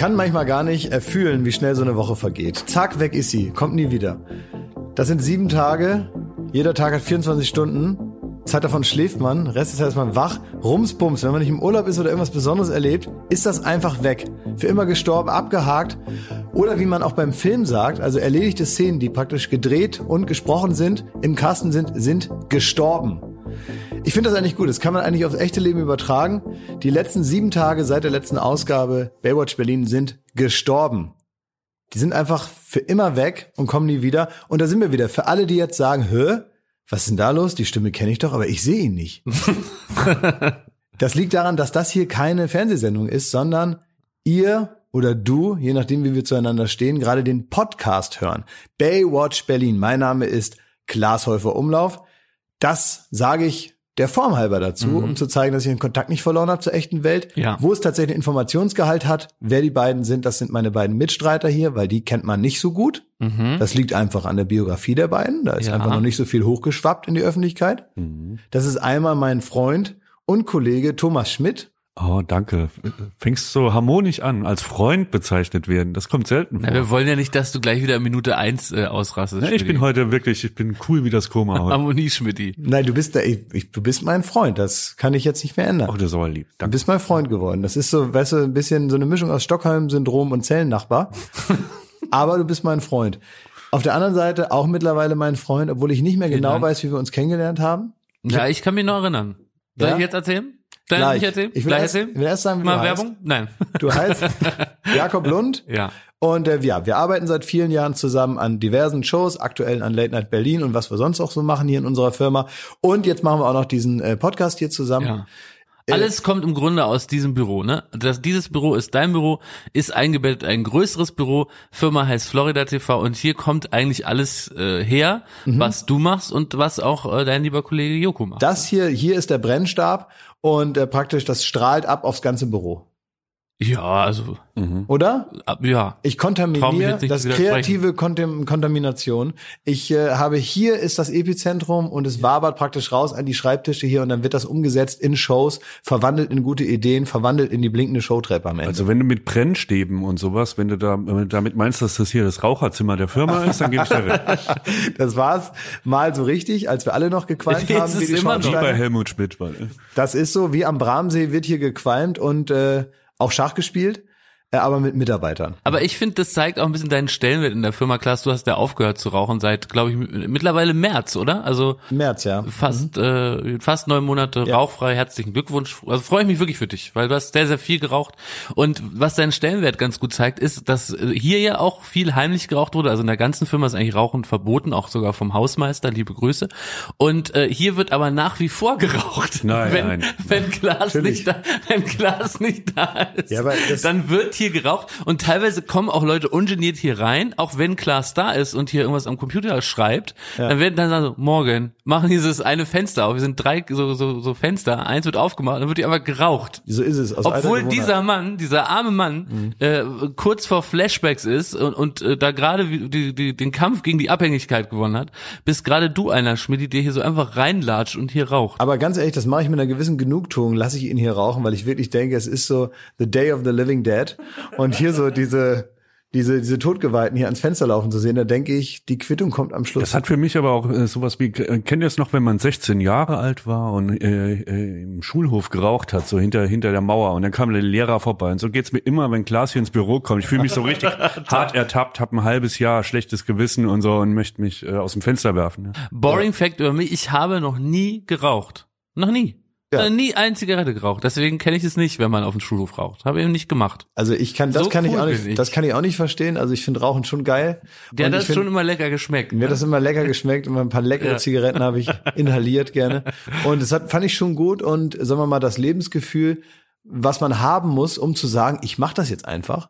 Kann manchmal gar nicht erfühlen, wie schnell so eine Woche vergeht. Zack, weg ist sie, kommt nie wieder. Das sind sieben Tage, jeder Tag hat 24 Stunden. Zeit davon schläft man, Rest ist erstmal wach, rumsbums. Wenn man nicht im Urlaub ist oder irgendwas Besonderes erlebt, ist das einfach weg. Für immer gestorben, abgehakt. Oder wie man auch beim Film sagt, also erledigte Szenen, die praktisch gedreht und gesprochen sind, im Kasten sind, sind gestorben. Ich finde das eigentlich gut. Das kann man eigentlich aufs echte Leben übertragen. Die letzten sieben Tage seit der letzten Ausgabe Baywatch Berlin sind gestorben. Die sind einfach für immer weg und kommen nie wieder. Und da sind wir wieder. Für alle, die jetzt sagen, hä, was ist denn da los? Die Stimme kenne ich doch, aber ich sehe ihn nicht. das liegt daran, dass das hier keine Fernsehsendung ist, sondern ihr oder du, je nachdem, wie wir zueinander stehen, gerade den Podcast hören. Baywatch Berlin. Mein Name ist Klaas Häufer Umlauf. Das sage ich der Form halber dazu, mhm. um zu zeigen, dass ich den Kontakt nicht verloren habe zur echten Welt. Ja. Wo es tatsächlich Informationsgehalt hat, wer die beiden sind, das sind meine beiden Mitstreiter hier, weil die kennt man nicht so gut. Mhm. Das liegt einfach an der Biografie der beiden. Da ist ja. einfach noch nicht so viel hochgeschwappt in die Öffentlichkeit. Mhm. Das ist einmal mein Freund und Kollege Thomas Schmidt. Oh, danke. Fängst so harmonisch an, als Freund bezeichnet werden. Das kommt selten vor. Na, wir wollen ja nicht, dass du gleich wieder Minute eins äh, ausrastest. Na, ich bin heute wirklich, ich bin cool wie das Koma heute. Harmonie, Schmidti. Nein, du bist da, ich, ich, du bist mein Freund. Das kann ich jetzt nicht mehr ändern. Ach, das ist aber lieb. Danke. Du bist mein Freund geworden. Das ist so, weißt du, ein bisschen so eine Mischung aus Stockholm-Syndrom und Zellennachbar. aber du bist mein Freund. Auf der anderen Seite auch mittlerweile mein Freund, obwohl ich nicht mehr genau Dank. weiß, wie wir uns kennengelernt haben. Ja, ich kann mich noch erinnern. Soll ja? ich jetzt erzählen? Dann Gleich. erzählen? Ich will, Gleich erst, erzählen? will erst sagen, wie Mal du Werbung? Heißt. Nein. Du heißt Jakob Lund. Ja. Und äh, ja, wir arbeiten seit vielen Jahren zusammen an diversen Shows, aktuell an Late Night Berlin und was wir sonst auch so machen hier in unserer Firma. Und jetzt machen wir auch noch diesen äh, Podcast hier zusammen. Ja. Äh, Alles kommt im Grunde aus diesem Büro, ne? Das, dieses Büro ist dein Büro, ist eingebettet ein größeres Büro. Firma heißt Florida TV und hier kommt eigentlich alles äh, her, mhm. was du machst und was auch äh, dein lieber Kollege Joko macht. Das hier, hier ist der Brennstab und äh, praktisch das strahlt ab aufs ganze Büro. Ja, also. Mhm. Oder? Ja. Ich kontaminiere, das kreative Kontam Kontamination. Ich äh, habe hier ist das Epizentrum und es wabert praktisch raus an die Schreibtische hier und dann wird das umgesetzt in Shows, verwandelt in gute Ideen, verwandelt in die blinkende Showtreppe am Ende. Also wenn du mit Brennstäben und sowas, wenn du da wenn du damit meinst, dass das hier das Raucherzimmer der Firma ist, dann gebe ich dir recht. das war's mal so richtig, als wir alle noch gequalmt Jetzt haben. Ist wie immer noch bei Helmut Schmidt. Weil, das ist so, wie am Bramsee wird hier gequalmt und äh, auch Schach gespielt, aber mit Mitarbeitern. Aber ich finde, das zeigt auch ein bisschen deinen Stellenwert in der Firma. Klaas, du hast ja aufgehört zu rauchen seit, glaube ich, mittlerweile März, oder? Also März, ja. Fast mhm. äh, fast neun Monate ja. rauchfrei. Herzlichen Glückwunsch. Also freue ich mich wirklich für dich, weil du hast sehr sehr viel geraucht. Und was deinen Stellenwert ganz gut zeigt, ist, dass hier ja auch viel heimlich geraucht wurde. Also in der ganzen Firma ist eigentlich Rauchen verboten, auch sogar vom Hausmeister. Liebe Grüße. Und äh, hier wird aber nach wie vor geraucht. Nein, wenn, nein. Wenn Klaas nicht da, wenn Klaas nicht da ist, ja, aber dann wird hier geraucht und teilweise kommen auch Leute ungeniert hier rein, auch wenn Klaas da ist und hier irgendwas am Computer schreibt, ja. dann werden dann so, morgen, machen dieses eine Fenster auf, wir sind drei so, so, so Fenster, eins wird aufgemacht, dann wird hier aber geraucht. So ist es. Obwohl dieser Mann, dieser arme Mann, mhm. äh, kurz vor Flashbacks ist und, und äh, da gerade die, die, den Kampf gegen die Abhängigkeit gewonnen hat, bist gerade du einer, Schmidt, der hier so einfach reinlatscht und hier raucht. Aber ganz ehrlich, das mache ich mit einer gewissen Genugtuung, lasse ich ihn hier rauchen, weil ich wirklich denke, es ist so the day of the living dead und hier so diese diese, diese Todgeweihten hier ans Fenster laufen zu sehen, da denke ich, die Quittung kommt am Schluss. Das hat für mich aber auch äh, sowas wie, äh, kennt ihr es noch, wenn man 16 Jahre alt war und äh, äh, im Schulhof geraucht hat, so hinter, hinter der Mauer und dann kam der Lehrer vorbei und so geht's mir immer, wenn Klaas hier ins Büro kommt. Ich fühle mich so richtig hart ertappt, habe ein halbes Jahr schlechtes Gewissen und so und möchte mich äh, aus dem Fenster werfen. Ja. Boring Fact über mich, ich habe noch nie geraucht. Noch nie. Ja. Nie eine Zigarette geraucht. Deswegen kenne ich es nicht, wenn man auf dem Schulhof raucht. Habe ich eben nicht gemacht. Also ich kann, das so kann cool ich auch nicht, ich. das kann ich auch nicht verstehen. Also ich finde Rauchen schon geil. Der hat das find, schon immer lecker geschmeckt. Mir hat ne? das immer lecker geschmeckt und ein paar leckere ja. Zigaretten habe ich inhaliert gerne. Und das hat, fand ich schon gut und sagen wir mal, das Lebensgefühl, was man haben muss, um zu sagen, ich mache das jetzt einfach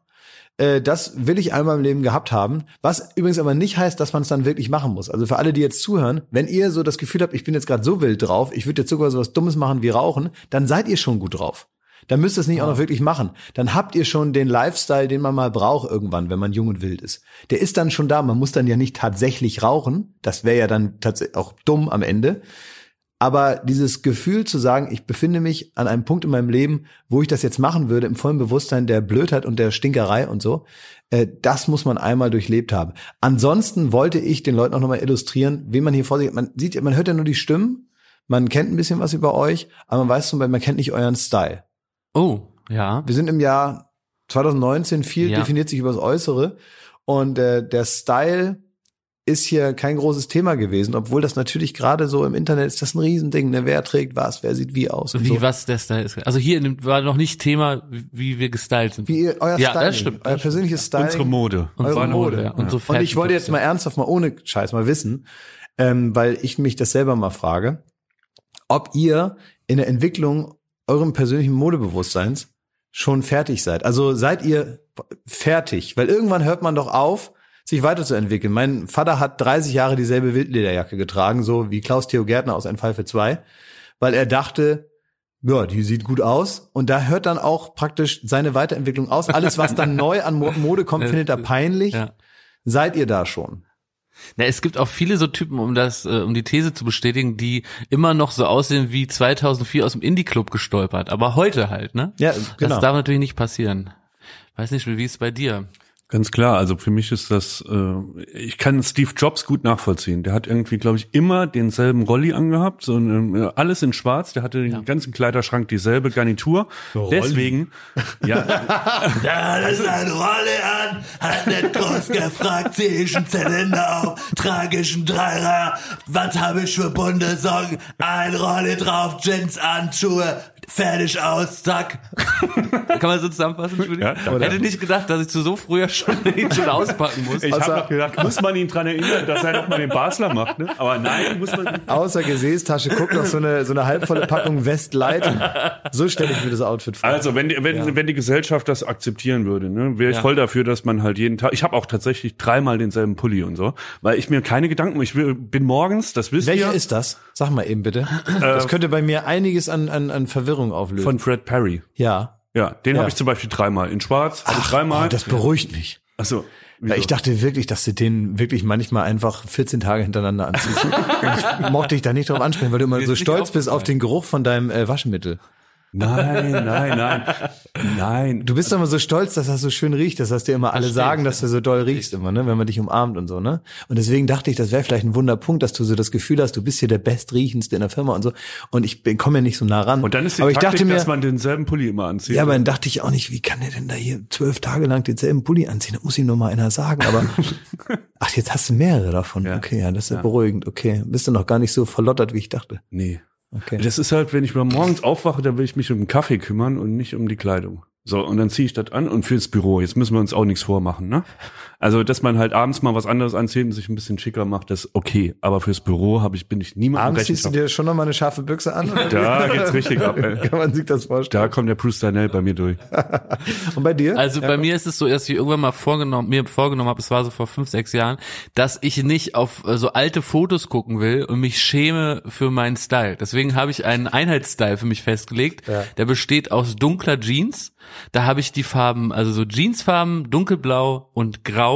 äh, das will ich einmal im Leben gehabt haben. Was übrigens aber nicht heißt, dass man es dann wirklich machen muss. Also für alle, die jetzt zuhören, wenn ihr so das Gefühl habt, ich bin jetzt gerade so wild drauf, ich würde jetzt sogar so was Dummes machen wie Rauchen, dann seid ihr schon gut drauf. Dann müsst ihr es nicht ja. auch noch wirklich machen. Dann habt ihr schon den Lifestyle, den man mal braucht irgendwann, wenn man jung und wild ist. Der ist dann schon da. Man muss dann ja nicht tatsächlich rauchen. Das wäre ja dann tatsächlich auch dumm am Ende. Aber dieses Gefühl zu sagen, ich befinde mich an einem Punkt in meinem Leben, wo ich das jetzt machen würde, im vollen Bewusstsein der Blödheit und der Stinkerei und so, äh, das muss man einmal durchlebt haben. Ansonsten wollte ich den Leuten auch nochmal illustrieren, wie man hier vor sich, man sieht, man hört ja nur die Stimmen, man kennt ein bisschen was über euch, aber man weiß zum Beispiel, man kennt nicht euren Style. Oh, ja. Wir sind im Jahr 2019, viel Ja. definiert sich über das Äußere und äh, der Style ist hier kein großes Thema gewesen, obwohl das natürlich gerade so im Internet ist das ein Riesending, ne? Wer trägt was, wer sieht wie aus und Wie so. was der Style ist. Also hier war noch nicht Thema, wie- wir gestylt sind. Wie ihr, euer Ja, Styling, das stimmt, euer das persönliches Styling. Unsere Mode. Unsere Mode, ja. Und, so Und ich wollte jetzt mal ernsthaft mal ohne Scheiß mal wissen, ähm, weil ich mich das selber mal frage, ob ihr in der Entwicklung eurem persönlichen Modebewusstseins schon fertig seid. Also seid ihr fertig? Weil irgendwann hört man doch auf, sich weiterzuentwickeln. Mein Vater hat 30 Jahre dieselbe Wildlederjacke getragen, so wie Klaus Theo Gärtner aus Ein Fall für zwei, weil er dachte, ja, die sieht gut aus. Und da hört dann auch praktisch seine Weiterentwicklung aus. Alles, was dann neu an Mo- Mode kommt, findet er peinlich. Ja. Seid ihr da schon? Na, es gibt auch viele so Typen, um das, äh, um die These zu bestätigen, die immer noch so aussehen wie 2004 aus dem Indie-Club gestolpert. Aber heute halt, ne? Ja, genau. Das darf natürlich nicht passieren. Weiß nicht, wie ist es bei dir? Ganz klar, also für mich ist das, äh, ich kann Steve Jobs gut nachvollziehen. Der hat irgendwie, glaube ich, immer denselben Rolli angehabt, so eine, alles in schwarz. Der hatte den ganzen Kleiderschrank dieselbe Garnitur. Deswegen, ja, Da ist eine Rolle an, hat nicht groß gefragt, zieh ich einen Zylinder auf, einen Dreier, was habe ich für bunte Socken, ein Rolle drauf, Jeans an, Schuhe, fertig aus, zack. Kann man so zusammenfassen, Entschuldigung? Ja, Hätte nicht gedacht, dass ich zu so früher schon, ihn schon auspacken muss. ich habe noch gedacht, muss man ihn dran erinnern, dass er doch mal den Basler macht, ne? Aber nein, muss man. Außer Gesäßtasche, guck noch so eine, so eine halbvolle Packung Westlight. So stelle ich mir das Outfit vor. Also wenn die, wenn, wenn die Gesellschaft das akzeptieren würde, ne, wäre ich Ja. voll dafür, dass man halt jeden Tag. Ich habe auch tatsächlich dreimal denselben Pulli und so, weil ich mir keine Gedanken. Ich will, bin morgens, das wisst Welcher ihr, ist das? Sag mal eben bitte. Das könnte bei mir einiges an, an, an Verwirrung auflösen. von Fred Perry. ja. Ja, den Ja. habe ich zum Beispiel dreimal in Schwarz, ich dreimal. Oh, das beruhigt mich. Achso. Weil ich dachte wirklich, dass du den wirklich manchmal einfach 14 Tage hintereinander anziehst. ich mochte dich da nicht drauf ansprechen, weil du immer so stolz bist auf den Geruch von deinem äh, Waschmittel. Nein, nein, nein. Nein. Du bist doch immer so stolz, dass das so schön riecht, dass das dir immer alle stimmt, sagen, dass du so doll riechst immer, ne, wenn man dich umarmt und so, ne? Und deswegen dachte ich, das wäre vielleicht ein Wunderpunkt, dass du so das Gefühl hast, du bist hier der bestriechendste in der Firma und so. Und ich komme ja nicht so nah ran. Und dann ist die aber ich Taktik, dachte mir, dass man denselben Pulli immer anzieht. ja, aber dann dachte ich auch nicht, wie kann der denn da hier zwölf Tage lang denselben Pulli anziehen? Das muss ihm noch mal einer sagen. Aber ach, jetzt hast du mehrere davon. Ja. Okay, ja, das ist ja. beruhigend. Okay, bist du noch gar nicht so verlottert, wie ich dachte. nee. Okay. Das ist halt, wenn ich mal morgens aufwache, dann will ich mich um den Kaffee kümmern und nicht um die Kleidung. So, und dann ziehe ich das an und fürs Büro. Jetzt müssen wir uns auch nichts vormachen, ne? Also, dass man halt abends mal was anderes anzieht und sich ein bisschen schicker macht, das ist okay. Aber fürs Büro habe ich, bin ich niemandem Abends ziehst du dir schon noch mal eine scharfe Büchse an? Oder? Da geht's richtig ab, ey. Kann man sich das vorstellen? Da kommt der Bruce Darnell bei mir durch. Und bei dir? Also bei mir ist es so, dass ich irgendwann mal vorgenommen, mir vorgenommen habe, es war so vor fünf, sechs Jahren, dass ich nicht auf äh, so alte Fotos gucken will und mich schäme für meinen Style. Deswegen habe ich einen Einheitsstyle für mich festgelegt. Ja. Der besteht aus dunkler Jeans. Da habe ich die Farben, also so Jeansfarben, dunkelblau und grau.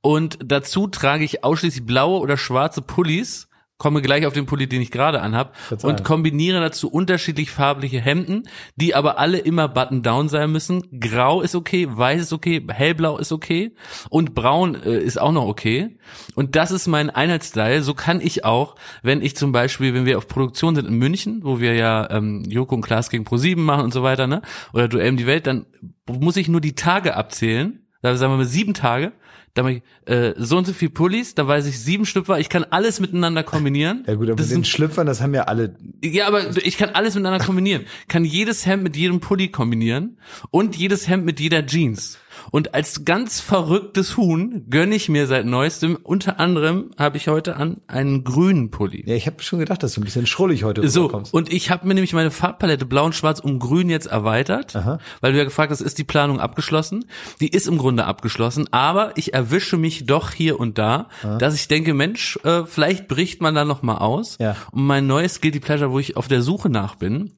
Und dazu trage ich ausschließlich blaue oder schwarze Pullis. Komme gleich auf den Pulli, den ich gerade anhab Verzeihung. und kombiniere dazu unterschiedlich farbliche Hemden, die aber alle immer button-down sein müssen. Grau ist okay, weiß ist okay, hellblau ist okay und braun äh, ist auch noch okay. Und das ist mein Einheitsstyle. So kann ich auch, wenn ich zum Beispiel, wenn wir auf Produktion sind in München, wo wir ja ähm, Joko und Klaas gegen Pro7 machen und so weiter, ne? Oder Duell um die Welt, dann muss ich nur die Tage abzählen. Da sagen wir mal sieben Tage. Da mache ich äh, so und so viel Pullis, da weiß ich sieben Schlüpfer. Ich kann alles miteinander kombinieren. ja gut, aber das mit den sind Schlüpfern, das haben ja alle. ja, aber ich kann alles miteinander kombinieren. Kann jedes Hemd mit jedem Pulli kombinieren und jedes Hemd mit jeder Jeans. Und als ganz verrücktes Huhn gönne ich mir seit neuestem, unter anderem habe ich heute an einen grünen Pulli. Ja, ich habe schon gedacht, dass du ein bisschen schrullig heute So, rüberkommst. und ich habe mir nämlich meine Farbpalette blau und schwarz um grün jetzt erweitert, Aha. weil du ja gefragt hast, ist die Planung abgeschlossen? Die ist im Grunde abgeschlossen, aber ich erwische mich doch hier und da, dass ich denke, Mensch, äh, vielleicht bricht man da noch mal aus. Ja. Und mein neues Guilty Pleasure, wo ich auf der Suche nach bin,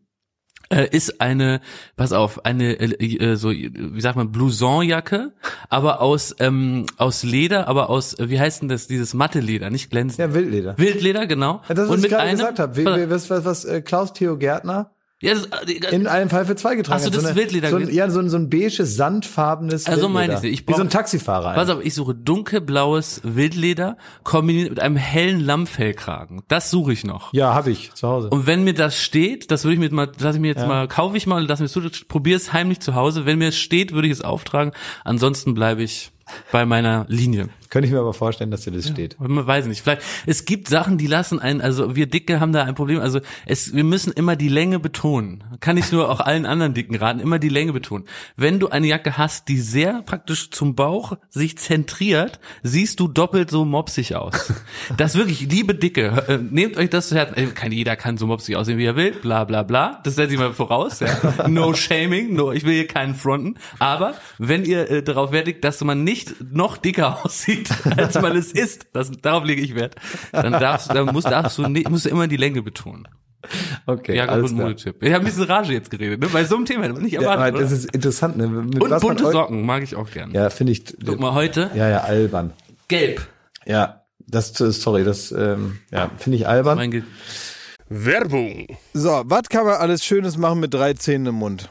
ist eine, pass auf, eine äh, äh, so wie sagt man Blousonjacke, aber aus ähm, aus Leder, aber aus äh, wie heißt denn das dieses Matteleder, nicht glänzend. Ja, Wildleder. Wildleder, genau. Ja, das, was Und ich mit gerade einem- gesagt habe. Wie- Was, was, was äh, Klaus Theo Gärtner Ja, das, äh, in einem Fall für zwei getragen Ach so, hat. das eine- ist Wildleder So ein, ja, so ein, so ein beiges, sandfarbenes Also meine Wildleder. ich nicht. Ich Wie so ein Taxifahrer. Pass auf, ich suche dunkelblaues Wildleder kombiniert mit einem hellen Lammfellkragen. Das suche ich noch. ja, habe ich zu Hause. Und wenn mir das steht, das würde ich mir jetzt mal, lass ich mir jetzt mal, kaufe ich mal, lass mir zu, probier es heimlich zu Hause. Wenn mir es steht, würde ich es auftragen. Ansonsten bleibe ich bei meiner Linie. Könnte ich mir aber vorstellen, dass dir das steht. Man weiß nicht. Vielleicht, es gibt Sachen, die lassen einen, also wir Dicke haben da ein Problem. Also es, wir müssen immer die Länge betonen. Kann ich nur auch allen anderen Dicken raten, immer die Länge betonen. Wenn du eine Jacke hast, die sehr praktisch zum Bauch sich zentriert, siehst du doppelt so mopsig aus. Das wirklich, liebe Dicke, äh, nehmt euch das zu Herzen. Kann, jeder kann so mopsig aussehen, wie er will, bla bla bla. Das setze ich mal voraus. Ja. No shaming, no, ich will hier keinen fronten. Aber wenn ihr äh, darauf wertet, dass man nicht noch dicker aussieht, als man es ist, das, darauf lege ich Wert, dann darfst, dann musst, darfst du, nicht, musst du immer die Länge betonen. Okay, Ja, alles gut, klar. Modetipp. Ich habe ein bisschen Rage jetzt geredet, ne? bei so einem Thema, hätte man nicht Ja, erwartet. aber das oder? ist interessant, ne? Mit Und bunte Socken mag ich auch gern. Ja, finde ich. Guck mal, heute Ja, ja, albern. gelb. Ja, das, sorry, das, ähm, ja, finde ich albern. Werbung. So, was kann man alles Schönes machen mit drei Zähnen im Mund?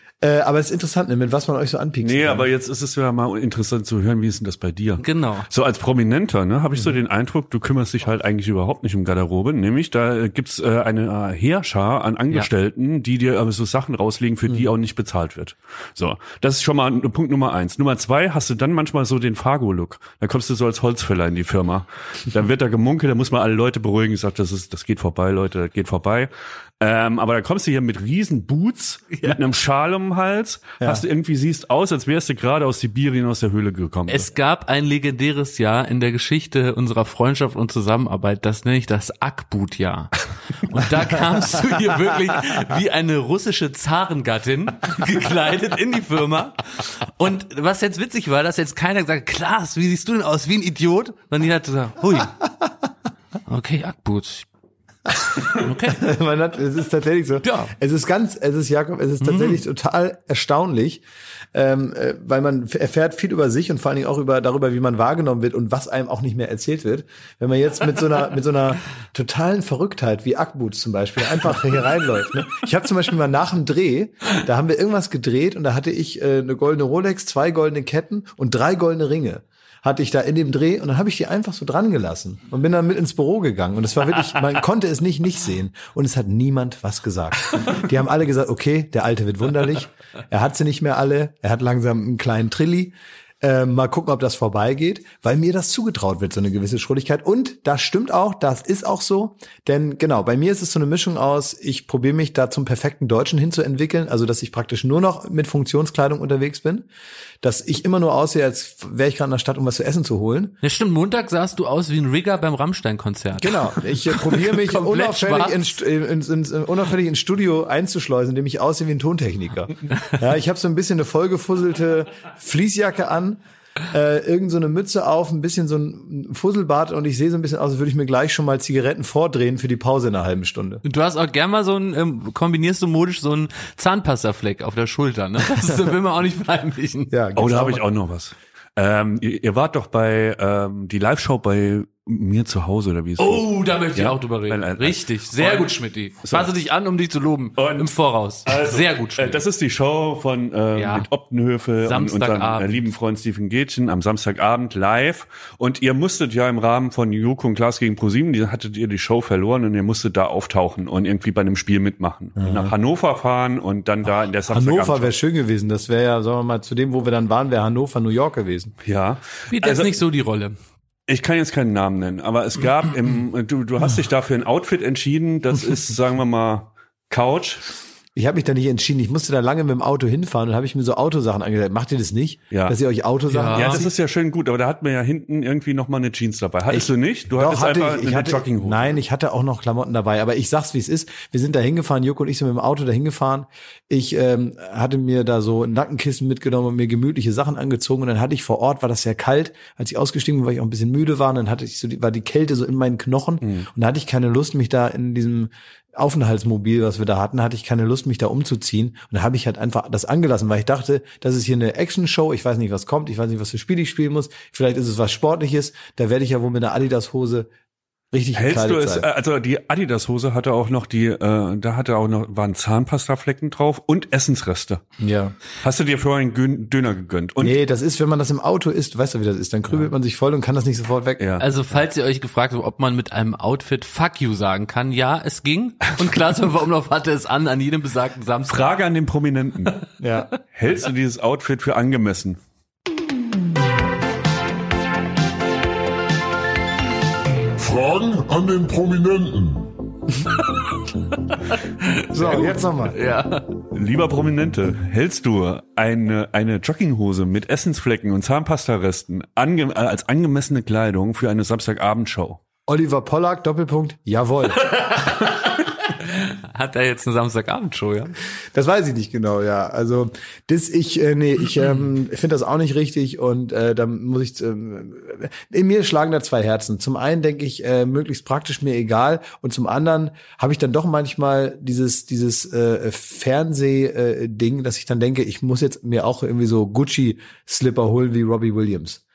Äh, aber es ist interessant, ne, mit was man euch so anpiekst. Nee, aber jetzt ist es ja mal interessant zu hören, wie ist denn das bei dir? Genau. So als Prominenter, ne, habe ich so den Eindruck, du kümmerst dich halt eigentlich überhaupt nicht um Garderobe. Nämlich, da äh, gibt's äh, eine äh, Heerschar an Angestellten, die dir aber so Sachen rauslegen, für die auch nicht bezahlt wird. So, das ist schon mal Punkt Nummer eins. Nummer zwei, hast du dann manchmal so den Fargo-Look. Da kommst du so als Holzfäller in die Firma. Dann wird da gemunkelt, da muss man alle Leute beruhigen, sagt, das ist, das geht vorbei, Leute, das geht vorbei. Ähm, aber da kommst du hier mit riesen Boots, mit einem Schal um den Hals, hast du irgendwie siehst aus, als wärst du gerade aus Sibirien aus der Höhle gekommen. Es gab ein legendäres Jahr in der Geschichte unserer Freundschaft und Zusammenarbeit, das nenne ich das Akbut-Jahr. Und da kamst du hier wirklich wie eine russische Zarengattin gekleidet in die Firma. Und was jetzt witzig war, dass jetzt keiner gesagt hat, Klaas, wie siehst du denn aus, wie ein Idiot? Sondern die hat gesagt, hui, okay, Akbut. Okay. Man hat, es ist tatsächlich so. Ja. Es ist ganz, es ist Jakob, es ist tatsächlich total erstaunlich, ähm, äh, weil man erfährt viel über sich und vor allen Dingen auch über darüber, wie man wahrgenommen wird und was einem auch nicht mehr erzählt wird. Wenn man jetzt mit so einer mit so einer totalen Verrücktheit wie Akbut zum Beispiel einfach hier reinläuft. Ne? Ich habe zum Beispiel mal nach dem Dreh, da haben wir irgendwas gedreht und da hatte ich äh, eine goldene Rolex, zwei goldene Ketten und drei goldene Ringe hatte ich da in dem Dreh und dann habe ich die einfach so dran gelassen und bin dann mit ins Büro gegangen und es war wirklich, man konnte es nicht nicht sehen und es hat niemand was gesagt. Die haben alle gesagt, okay, der Alte wird wunderlich, er hat sie nicht mehr alle, er hat langsam einen kleinen Trilli. Äh, mal gucken, ob das vorbeigeht, weil mir das zugetraut wird, so eine gewisse Schrulligkeit. Und das stimmt auch, das ist auch so. Denn genau, bei mir ist es so eine Mischung aus, ich probiere mich da zum perfekten Deutschen hinzuentwickeln, also dass ich praktisch nur noch mit Funktionskleidung unterwegs bin, dass ich immer nur aussehe, als wäre ich gerade in der Stadt, um was zu essen zu holen. Ja, stimmt, Montag sahst du aus wie ein Rigger beim Rammstein-Konzert. Genau, ich äh, probiere mich unauffällig ins, ins, ins, unauffällig ins Studio einzuschleusen, indem ich aussehe wie ein Tontechniker. Ja, ich habe so ein bisschen eine vollgefusselte Fließjacke an, äh, irgend so eine Mütze auf, ein bisschen so ein Fusselbart und ich sehe so ein bisschen aus, als würde ich mir gleich schon mal Zigaretten vordrehen für die Pause in einer halben Stunde. Du hast auch gern mal so ein, ähm, kombinierst du modisch so einen Zahnpastafleck auf der Schulter, ne? Das will man auch nicht verheimlichen. Ja, Oh, da habe auch ich auch noch was. Ähm, ihr, ihr wart doch bei ähm, die Live-Show bei mir zu Hause oder wie es Oh, da möchte ich Ja. auch drüber reden. Nein, nein, nein. Richtig, sehr Und- gut, Schmidti. Fasse dich an, um dich zu loben. Und- Im Voraus. sehr gut, Äh, Schmidti. das ist die Show von äh, Ja. mit Optenhöfe und Samstagabend. unserem äh, lieben Freund Stephen Gätchen am Samstagabend live. Und ihr musstet ja im Rahmen von Joko und Klaas gegen ProSieben, die hattet ihr die Show verloren und ihr musstet da auftauchen und irgendwie bei einem Spiel mitmachen. Nach Hannover fahren und dann da in der Samstagabend. Hannover wäre schön gewesen. Das wäre ja, sagen wir mal, zu dem, wo wir dann waren, wäre Hannover, New York gewesen. Ja. Spielt jetzt Also- nicht so die Rolle. Ich kann jetzt keinen Namen nennen, aber es gab im, du, du hast dich dafür ein Outfit entschieden, das ist, sagen wir mal, Couch. Ich habe mich da nicht entschieden. Ich musste da lange mit dem Auto hinfahren und habe ich mir so Autosachen angesagt. Macht ihr das nicht? Ja. Dass ihr euch Autosachen Ja. Ja, das ist ja schön gut, aber da hat man ja hinten irgendwie noch mal eine Jeans dabei. Hattest du nicht? Du Doch, hattest hatte einfach ich, ich eine Jogginghose. Nein, ich hatte auch noch Klamotten dabei, aber ich sag's wie es ist. Wir sind da hingefahren, Joko und ich sind mit dem Auto da hingefahren. Ich ähm, hatte mir da so ein Nackenkissen mitgenommen und mir gemütliche Sachen angezogen und dann hatte ich vor Ort, war das sehr kalt, als ich ausgestiegen bin, weil ich auch ein bisschen müde war, und dann hatte ich so, die, war die Kälte so in meinen Knochen Hm. und da hatte ich keine Lust, mich da in diesem Aufenthaltsmobil, was wir da hatten, hatte ich keine Lust, mich da umzuziehen. Und da habe ich halt einfach das angelassen, weil ich dachte, das ist hier eine Action-Show. Ich weiß nicht, was kommt. Ich weiß nicht, was für Spiel ich spielen muss. Vielleicht ist es was Sportliches. Da werde ich ja wohl mit einer Adidas-Hose richtig Hältst du es, sein. äh, also die Adidas-Hose hatte auch noch die, äh, da hatte auch noch, waren Zahnpastaflecken drauf und Essensreste. ja. Hast du dir vorher einen Gön- Döner gegönnt? Und Nee, das ist, wenn man das im Auto isst, weißt du, wie das ist, dann krübelt man sich voll und kann das nicht sofort weg. ja. Also, falls ihr euch gefragt habt, ob man mit einem Outfit Fuck you sagen kann, ja, es ging. Und Klaas Umlauf hatte es an, an jedem besagten Samstag. Frage an den Prominenten. Ja. Hältst du dieses Outfit für angemessen? Fragen an den Prominenten. So, jetzt nochmal. Ja. Lieber Prominente, hältst du eine, eine Jogginghose mit Essensflecken und Zahnpastaresten ange, äh, als angemessene Kleidung für eine Samstagabendshow? Oliver Pollack, Doppelpunkt, jawohl. Hat er jetzt eine Samstagabendshow, ja? Das weiß ich nicht genau, ja. Also das ich äh, nee, ich ähm, finde das auch nicht richtig und äh, da muss ich ähm, in mir schlagen da zwei Herzen. Zum einen denke ich äh, möglichst praktisch mir egal und zum anderen habe ich dann doch manchmal dieses dieses äh, Fernseh äh, dass ich dann denke, ich muss jetzt mir auch irgendwie so Gucci Slipper holen wie Robbie Williams.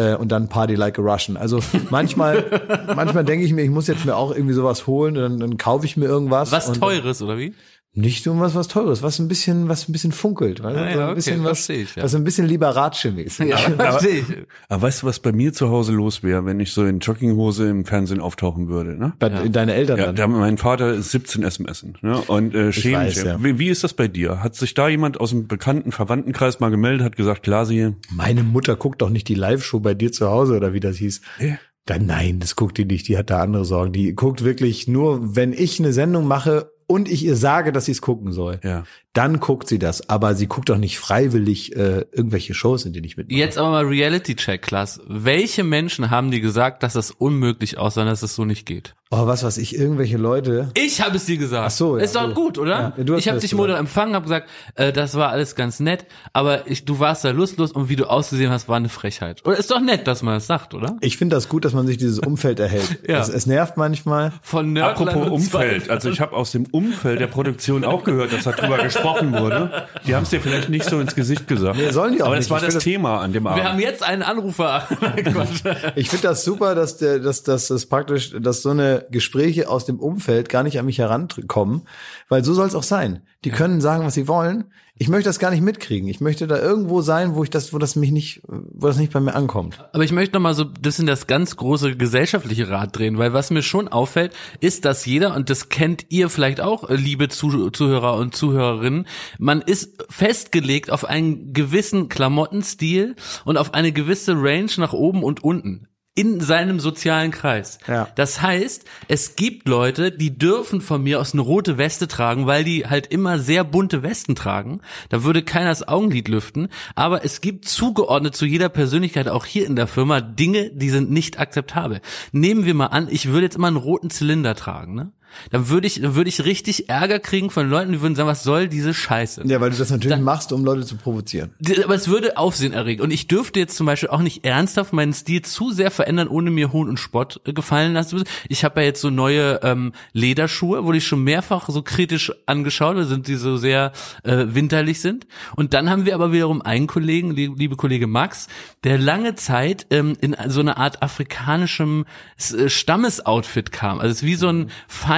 Äh, und dann Party like a Russian. Also manchmal, manchmal denke ich mir, ich muss jetzt mir auch irgendwie sowas holen und dann, dann kaufe ich mir irgendwas. Was und, Teures, oder wie? Nicht nur was was teures, was ein bisschen was ein bisschen funkelt, du? Ah, ja, so ein okay, bisschen was, ich, ja. was ein bisschen Liberace mäßig. Ja, verstehe ich. Aber weißt du, was bei mir zu Hause los wäre, wenn ich so in Jogginghose im Fernsehen auftauchen würde? Ne? Bei deine Eltern Ja, dann. da, mein Vater ist 17 SMSen ne? und äh, schämt weiß, ja. Wie, wie ist das bei dir? Hat sich da jemand aus dem bekannten Verwandtenkreis mal gemeldet, hat gesagt, Klasi, Meine Mutter guckt doch nicht die Live-Show bei dir zu Hause oder wie das hieß. Ja. Dann nein, das guckt die nicht. Die hat da andere Sorgen. Die guckt wirklich nur, wenn ich eine Sendung mache und ich ihr sage, dass sie es gucken soll, Ja. dann guckt sie das. Aber sie guckt doch nicht freiwillig äh, irgendwelche Shows, in denen ich mitmache. Jetzt aber mal Reality-Check, Klaas. Welche Menschen haben dir gesagt, dass das unmöglich aussah, dass es so nicht geht? Oh, was weiß ich, irgendwelche Leute. Ich habe es dir gesagt. Ach so, ja, Ist doch du. gut, oder? Ja, du hast ich habe dich gesagt. empfangen, habe gesagt, äh, das war alles ganz nett, aber ich, du warst da lustlos und wie du ausgesehen hast, war eine Frechheit. Oder ist doch nett, dass man das sagt, oder? Ich finde das gut, dass man sich dieses Umfeld erhält. Ja. es, es nervt manchmal. Von Nerdland Apropos Umfeld, also ich habe aus dem Umfeld der Produktion auch gehört, dass darüber gesprochen wurde. Die haben es dir vielleicht nicht so ins Gesicht gesagt. Nee, sollen die auch Aber nicht. das war das Thema an dem Wir Abend. haben jetzt einen Anrufer. Ich finde das super, dass der, dass, dass das praktisch, dass so eine Gespräche aus dem Umfeld gar nicht an mich herankommen, weil so soll es auch sein. Die können sagen, was sie wollen. Ich möchte das gar nicht mitkriegen. Ich möchte da irgendwo sein, wo ich das, wo das mich nicht, wo das nicht bei mir ankommt. Aber ich möchte noch mal so ein bisschen das ganz große gesellschaftliche Rad drehen, weil was mir schon auffällt, ist, dass jeder, und das kennt ihr vielleicht auch, äh, liebe Zuh- Zuhörer und Zuhörerinnen, man ist festgelegt auf einen gewissen Klamottenstil und auf eine gewisse Range nach oben und unten in seinem sozialen Kreis. Ja. Das heißt, es gibt Leute, die dürfen von mir aus eine rote Weste tragen, weil die halt immer sehr bunte Westen tragen. Da würde keiner das Augenlid lüften. Aber es gibt zugeordnet zu jeder Persönlichkeit auch hier in der Firma Dinge, die sind nicht akzeptabel. Nehmen wir mal an, ich würde jetzt immer einen roten Zylinder tragen, ne? Dann würde ich, dann würde ich richtig Ärger kriegen von Leuten, die würden sagen, was soll diese Scheiße? Ja, weil du das natürlich machst, um Leute zu provozieren. Aber es würde Aufsehen erregen. Und ich dürfte jetzt zum Beispiel auch nicht ernsthaft meinen Stil zu sehr verändern, ohne mir Hohn und Spott äh, gefallen lassen zu müssen. Ich habe ja jetzt so neue ähm, Lederschuhe, wurde ich schon mehrfach so kritisch angeschaut, da sind die so sehr äh, winterlich sind. Und dann haben wir aber wiederum einen Kollegen, die, liebe Kollege Max, der lange Zeit ähm, in so eine Art afrikanischem äh, Stammesoutfit kam. Also es ist wie so ein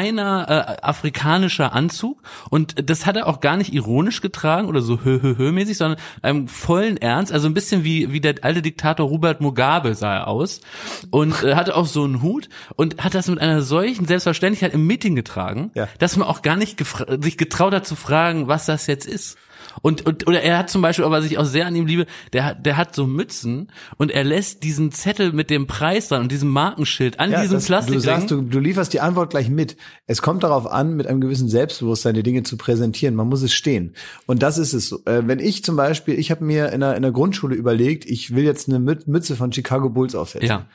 feiner äh, afrikanischer Anzug. Und das hat er auch gar nicht ironisch getragen oder so hö hö hö mäßig, sondern einem vollen Ernst. Also ein bisschen wie, wie der alte Diktator Robert Mugabe sah er aus. Und äh, hatte auch so einen Hut und hat das mit einer solchen Selbstverständlichkeit im Meeting getragen, Ja. dass man auch gar nicht sich getraut hat zu fragen, was das jetzt ist. Und, und oder er hat zum Beispiel, was ich auch sehr an ihm liebe, der hat, der hat so Mützen und er lässt diesen Zettel mit dem Preis dran und diesem Markenschild an diesem das, du sagst, du, du lieferst die Antwort gleich mit. Es kommt darauf an, mit einem gewissen Selbstbewusstsein die Dinge zu präsentieren. Man muss es stehen. Und das ist es. so. Äh, wenn ich zum Beispiel, ich habe mir in der, in der Grundschule überlegt, ich will jetzt eine Mü- Mütze von Chicago Bulls aufsetzen. ja.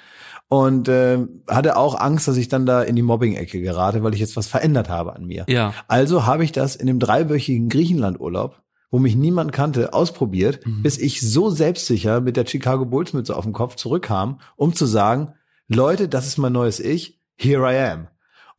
Und äh, hatte auch Angst, dass ich dann da in die Mobbing-Ecke gerate, weil ich jetzt was verändert habe an mir. Ja. Also habe ich das in dem dreiwöchigen Griechenland-Urlaub, wo mich niemand kannte, ausprobiert, Mhm. bis ich so selbstsicher mit der Chicago Bulls Mütze auf dem Kopf zurückkam, um zu sagen, Leute, das ist mein neues Ich, here I am.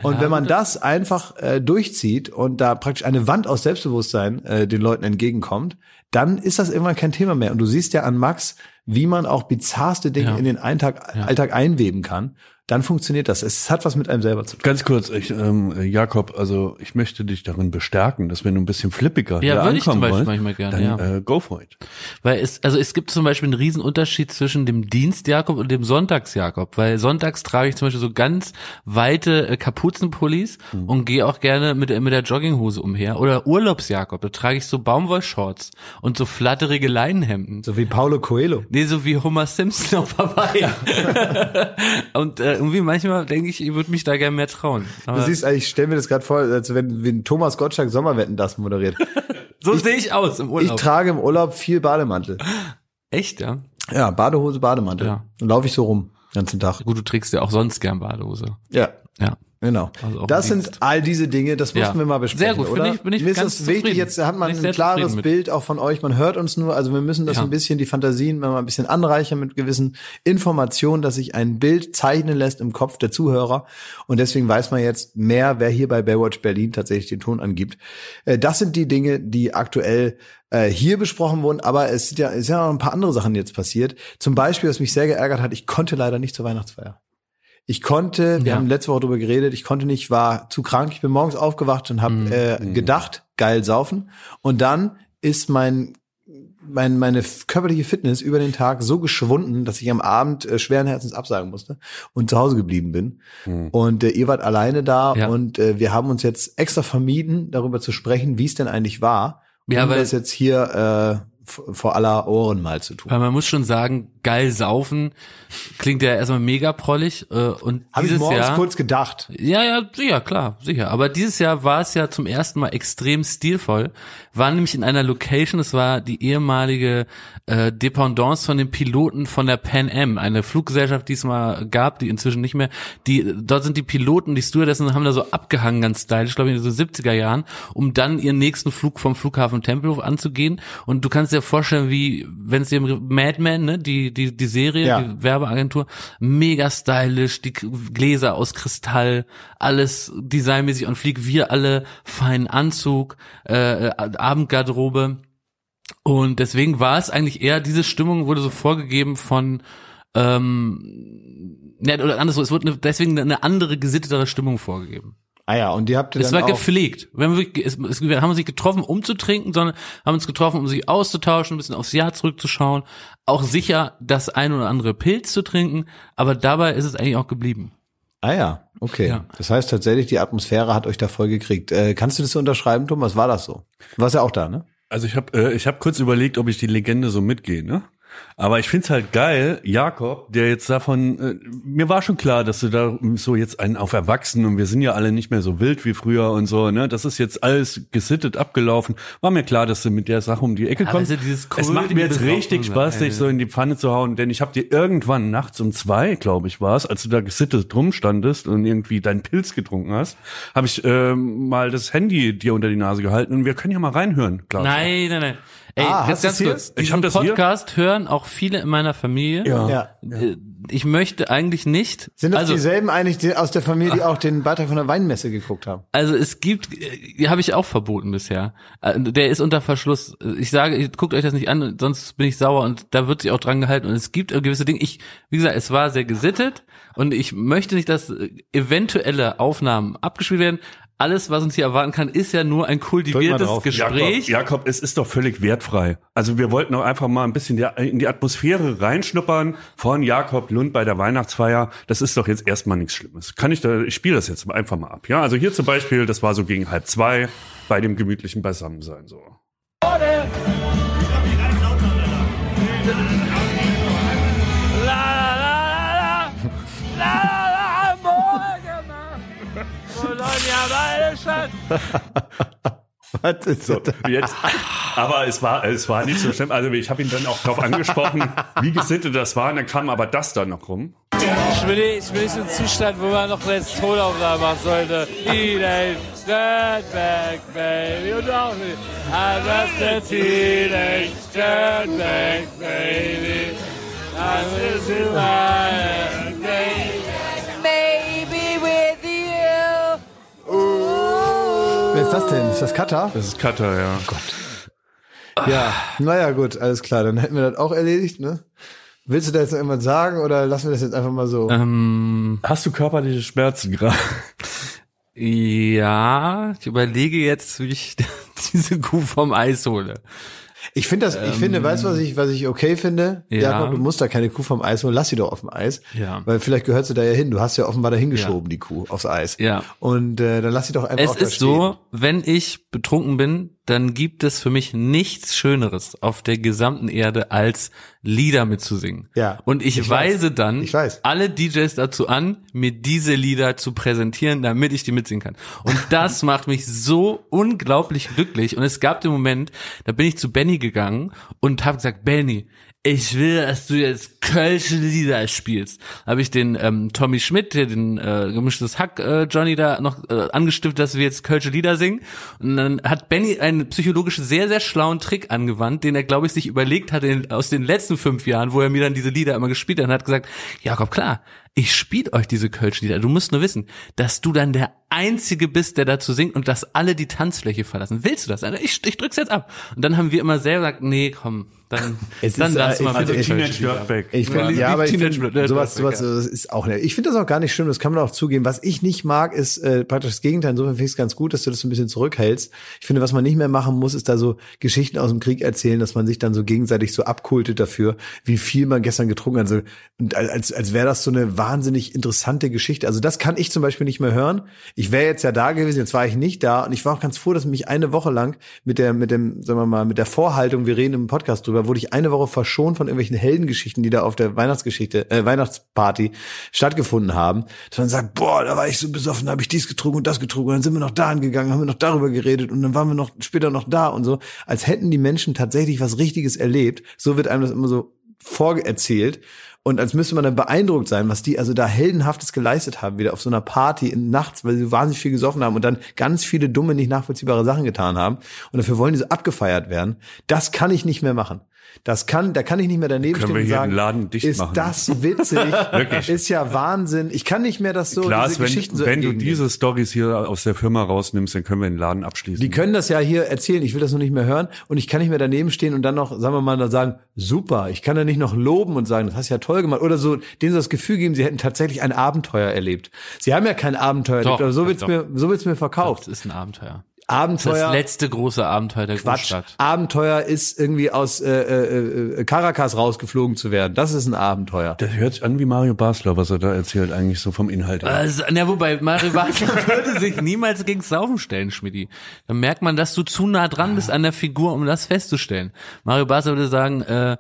Und Ja, wenn man das einfach äh, durchzieht und da praktisch eine Wand aus Selbstbewusstsein äh, den Leuten entgegenkommt, dann ist das irgendwann kein Thema mehr. Und du siehst ja an Max, wie man auch bizarrste Dinge Ja. in den Alltag, Ja. Alltag einweben kann. Dann funktioniert das. Es hat was mit einem selber zu tun. Ganz kurz, ich, ähm, Jakob, also ich möchte dich darin bestärken, dass wenn du ein bisschen flippiger Ja, hier würde ich zum ankommen Beispiel wollt, manchmal gerne, dann ja. äh, go for it. Weil es, also es gibt zum Beispiel einen riesen Unterschied zwischen dem Dienstjakob und dem Sonntagsjakob, weil sonntags trage ich zum Beispiel so ganz weite äh, Kapuzenpullis Mhm. und gehe auch gerne mit, mit der Jogginghose umher. Oder Urlaubsjakob, da trage ich so Baumwollshorts und so flatterige Leinenhemden. So wie Paulo Coelho. Nee, so wie Homer Simpson auf Hawaii. und äh, irgendwie manchmal denke ich, ich würde mich da gerne mehr trauen. Aber Du siehst, ich stelle mir das gerade vor, als wenn, wenn Thomas Gottschalk Sommerwetten das moderiert. so sehe ich aus im Ich Urlaub. trage im Urlaub viel Bademantel. Echt, ja? Ja, Badehose, Bademantel. Ja. Dann laufe ich so rum, den ganzen Tag. Gut, du trägst ja auch sonst gern Badehose. Ja, Ja. Genau. Also das sind all diese Dinge, das Ja. mussten wir mal besprechen, Sehr gut, bin oder? ich- bin ich Mir ist ganz das wichtig, jetzt hat man ein klares. Bild auch von euch, man hört uns nur, also wir müssen das Ja. ein bisschen, die Fantasien mal ein bisschen anreichern mit gewissen Informationen, dass sich ein Bild zeichnen lässt im Kopf der Zuhörer und deswegen weiß man jetzt mehr, wer hier bei Baywatch Berlin tatsächlich den Ton angibt. Äh, Das sind die Dinge, die aktuell äh, hier besprochen wurden, aber es sind ja, es sind ja noch ein paar andere Sachen jetzt passiert. Zum Beispiel, was mich sehr geärgert hat, ich konnte leider nicht zur Weihnachtsfeier. Ich konnte, wir Ja. haben letzte Woche darüber geredet, ich konnte nicht, war zu krank. Ich bin morgens aufgewacht und habe Mhm. äh, gedacht, geil saufen. Und dann ist mein, mein meine körperliche Fitness über den Tag so geschwunden, dass ich am Abend äh, schweren Herzens absagen musste und zu Hause geblieben bin. Und äh, ihr wart alleine da Ja. und äh, wir haben uns jetzt extra vermieden, darüber zu sprechen, wie es denn eigentlich war. Ja, um weil- das jetzt hier äh, vor aller Ohren mal zu tun. Weil man muss schon sagen, geil saufen klingt ja erstmal mega prollig äh, und ich dieses morgens Jahr kurz gedacht. ja, ja, sicher, klar, sicher. Aber dieses Jahr war es ja zum ersten Mal extrem stilvoll. War nämlich in einer Location, es war die ehemalige äh, Dependance von den Piloten von der Pan Am, eine Fluggesellschaft, die es mal gab, die inzwischen nicht mehr. Die dort sind die Piloten, die Stewardessen haben da so abgehangen, ganz stylisch, glaube ich, in den so 70er Jahren, um dann ihren nächsten Flug vom Flughafen Tempelhof anzugehen. Und du kannst dir vorstellen, wie wenn es dir Mad Men, ne, die die die Serie, Ja. die Werbeagentur, mega stylisch, die Gläser aus Kristall, alles designmäßig und fliegt, wir alle feinen Anzug, äh, Abendgarderobe. Und deswegen war es eigentlich eher, diese Stimmung wurde so vorgegeben von ähm, ne, oder anderswo, es wurde eine, deswegen eine andere, gesittetere Stimmung vorgegeben. Ah ja, und die habt ihr Es dann war auch, gepflegt. Wir haben, wirklich, es, es, wir haben uns nicht getroffen, um zu trinken, sondern haben uns getroffen, um sich auszutauschen, ein bisschen aufs Jahr zurückzuschauen. Auch sicher das ein oder andere Pilz zu trinken, aber dabei ist es eigentlich auch geblieben. Ah ja, okay. Ja. Das heißt tatsächlich, die Atmosphäre hat euch da voll gekriegt. Äh, kannst du das so unterschreiben, Thomas? War das so? Du warst ja auch da, ne? Also ich habe äh, ich hab kurz überlegt, ob ich die Legende so mitgehe, ne? Aber ich find's halt geil, Jakob, der jetzt davon, äh, mir war schon klar, dass du da so jetzt einen auf Erwachsenen und wir sind ja alle nicht mehr so wild wie früher und so, ne? Das ist jetzt alles gesittet abgelaufen. War mir klar, dass du mit der Sache um die Ecke Aber kommst. ja dieses es macht mir jetzt richtig Spaß, sein, dich so in die Pfanne zu hauen, denn ich habe dir irgendwann nachts um zwei, glaube ich, war es, als du da gesittet drum standest und irgendwie deinen Pilz getrunken hast, habe ich ähm, mal das Handy dir unter die Nase gehalten und wir können ja mal reinhören, klar. Nein, nein, nein. Ey, Ah, hast ganz hier? kurz. Ich Diesen hab das hier. Podcast hören auch viele in meiner Familie. Ja. Ja. Äh, Ich möchte eigentlich nicht. Sind das also, dieselben eigentlich die aus der Familie, die auch den Beitrag von der Weinmesse geguckt haben? Also es gibt, äh, habe ich auch verboten bisher. Äh, Der ist unter Verschluss. Ich sage, guckt euch das nicht an, sonst bin ich sauer und da wird sich auch dran gehalten. Und es gibt gewisse Dinge. Ich, wie gesagt, es war sehr gesittet und ich möchte nicht, dass eventuelle Aufnahmen abgespielt werden. Alles, was uns hier erwarten kann, ist ja nur ein kultiviertes. Gespräch. Jakob, Jakob, es ist doch völlig wertfrei. Also wir wollten auch einfach mal ein bisschen in die Atmosphäre reinschnuppern von Jakob Lund bei der Weihnachtsfeier. Das ist doch jetzt erstmal nichts Schlimmes. Kann ich da, ich spiele das jetzt einfach mal ab. Ja, also hier zum Beispiel, das war so gegen halb zwei bei dem gemütlichen Beisammensein so. Was ist So, jetzt, aber es war, es war nicht so schlimm. Also ich habe ihn dann auch darauf angesprochen, wie gesittet das war. Und dann kam aber das dann noch rum. Ich bin, nicht, ich bin nicht im Zustand, wo man noch eine Tonaufnahme machen sollte. Teenage Dirtbag Baby und auch nicht. I'm just a teenage Dirtbag Baby. I'm just a my Wer ist das denn? Ist das Katar? Das ist Cutter, ja. Gott. Ja, naja, gut, alles klar. Dann hätten wir das auch erledigt, ne? Willst du da jetzt noch irgendwas sagen oder lassen wir das jetzt einfach mal so? Ähm, Hast du körperliche Schmerzen gerade? ja, ich überlege jetzt, wie ich diese Kuh vom Eis hole. Ich finde das, ich finde, weißt du, was ich, was ich okay finde? Ja. Jakob, du musst da keine Kuh vom Eis holen, lass sie doch auf dem Eis. Ja. Weil vielleicht gehört sie da ja hin. Du hast ja offenbar da hingeschoben, die Kuh, aufs Eis. Ja. Und äh, dann lass sie doch einfach Es ist stehen. so, wenn ich betrunken bin, dann gibt es für mich nichts Schöneres auf der gesamten Erde, als Lieder mitzusingen. Ja, Und ich, ich weise weiß. dann Ich weiß. alle DJs dazu an, mir diese Lieder zu präsentieren, damit ich die mitsingen kann. Und das macht mich so unglaublich glücklich. Und es gab den Moment, da bin ich zu Benny gegangen und habe gesagt, Benny, ich will, dass du jetzt kölsche Lieder spielst. Habe ich den ähm, Tommy Schmidt, der den äh, gemischtes Hack äh, Johnny da noch äh, angestiftet, dass wir jetzt kölsche Lieder singen. Und dann hat Benny einen psychologisch sehr, sehr schlauen Trick angewandt, den er, glaube ich, sich überlegt hat in, aus den letzten fünf Jahren, wo er mir dann diese Lieder immer gespielt hat und hat gesagt, Jakob, klar, ich spiele euch diese kölsche Lieder. Du musst nur wissen, dass du dann der Einzige bist, der dazu singt und dass alle die Tanzfläche verlassen. Willst du das? Ich, ich drück's jetzt ab. Und dann haben wir immer selber gesagt, nee, komm, dann, Es dann ist, äh, lass ich mal kölsche Teenage. Dirtbag. Ich find, Ja, ja, aber ich Dirtbag, sowas, ja. sowas das ist auch, ich finde das auch gar nicht schlimm, das kann man auch zugeben. Was ich nicht mag, ist äh, praktisch das Gegenteil. Insofern finde ich es ganz gut, dass du das ein bisschen zurückhältst. Ich finde, was man nicht mehr machen muss, ist da so Geschichten aus dem Krieg erzählen, dass man sich dann so gegenseitig so abkultet dafür, wie viel man gestern getrunken hat. Also, und als, als wäre das so eine wahnsinnig interessante Geschichte. Also das kann ich zum Beispiel nicht mehr hören. Ich wäre jetzt ja da gewesen, jetzt war ich nicht da und ich war auch ganz froh, dass mich eine Woche lang mit der, mit dem, sagen wir mal, mit der Vorhaltung, wir reden im Podcast drüber, wurde ich eine Woche verschont von irgendwelchen Heldengeschichten, die da auf der Weihnachtsgeschichte, äh, Weihnachtsparty stattgefunden haben. Dass man sagt, boah, da war ich so besoffen, da habe ich dies getrunken und das getrunken und dann sind wir noch dahin gegangen, haben wir noch darüber geredet und dann waren wir noch später noch da und so, als hätten die Menschen tatsächlich was Richtiges erlebt. So wird einem das immer so vorerzählt. Und als müsste man dann beeindruckt sein, was die also da heldenhaftes geleistet haben, wieder auf so einer Party in nachts, weil sie wahnsinnig viel gesoffen haben und dann ganz viele dumme, nicht nachvollziehbare Sachen getan haben. Und dafür wollen die so abgefeiert werden. Das kann ich nicht mehr machen. Das kann, da kann ich nicht mehr daneben Können wir stehen und hier sagen, den Laden dicht ist machen? das witzig? Wirklich. Ist ja Wahnsinn. Ich kann nicht mehr das so, Klaas, diese wenn, Geschichten so wenn du diese Stories hier aus der Firma rausnimmst, dann können wir den Laden abschließen. Die können das ja hier erzählen, ich will das noch nicht mehr hören und ich kann nicht mehr daneben stehen und dann noch, sagen wir mal, dann sagen, super, ich kann da nicht noch loben und sagen, das hast du ja toll gemacht oder so, denen so das Gefühl geben, sie hätten tatsächlich ein Abenteuer erlebt. Sie haben ja kein Abenteuer Doch, erlebt, aber so wird's doch. mir, so wird's mir verkauft. Das ist ein Abenteuer. Das ist Abenteuer. das letzte große Abenteuer der Quatsch. Großstadt. Abenteuer ist irgendwie aus äh, äh, äh, Caracas rausgeflogen zu werden. Das ist ein Abenteuer. das hört sich an wie Mario Basler, was er da erzählt, eigentlich so vom Inhalt her. Also, na, wobei, Mario Basler würde sich niemals gegen Saufen stellen, Schmidti. Dann merkt man, dass du zu nah dran bist an der Figur, um das festzustellen. Mario Basler würde sagen, äh,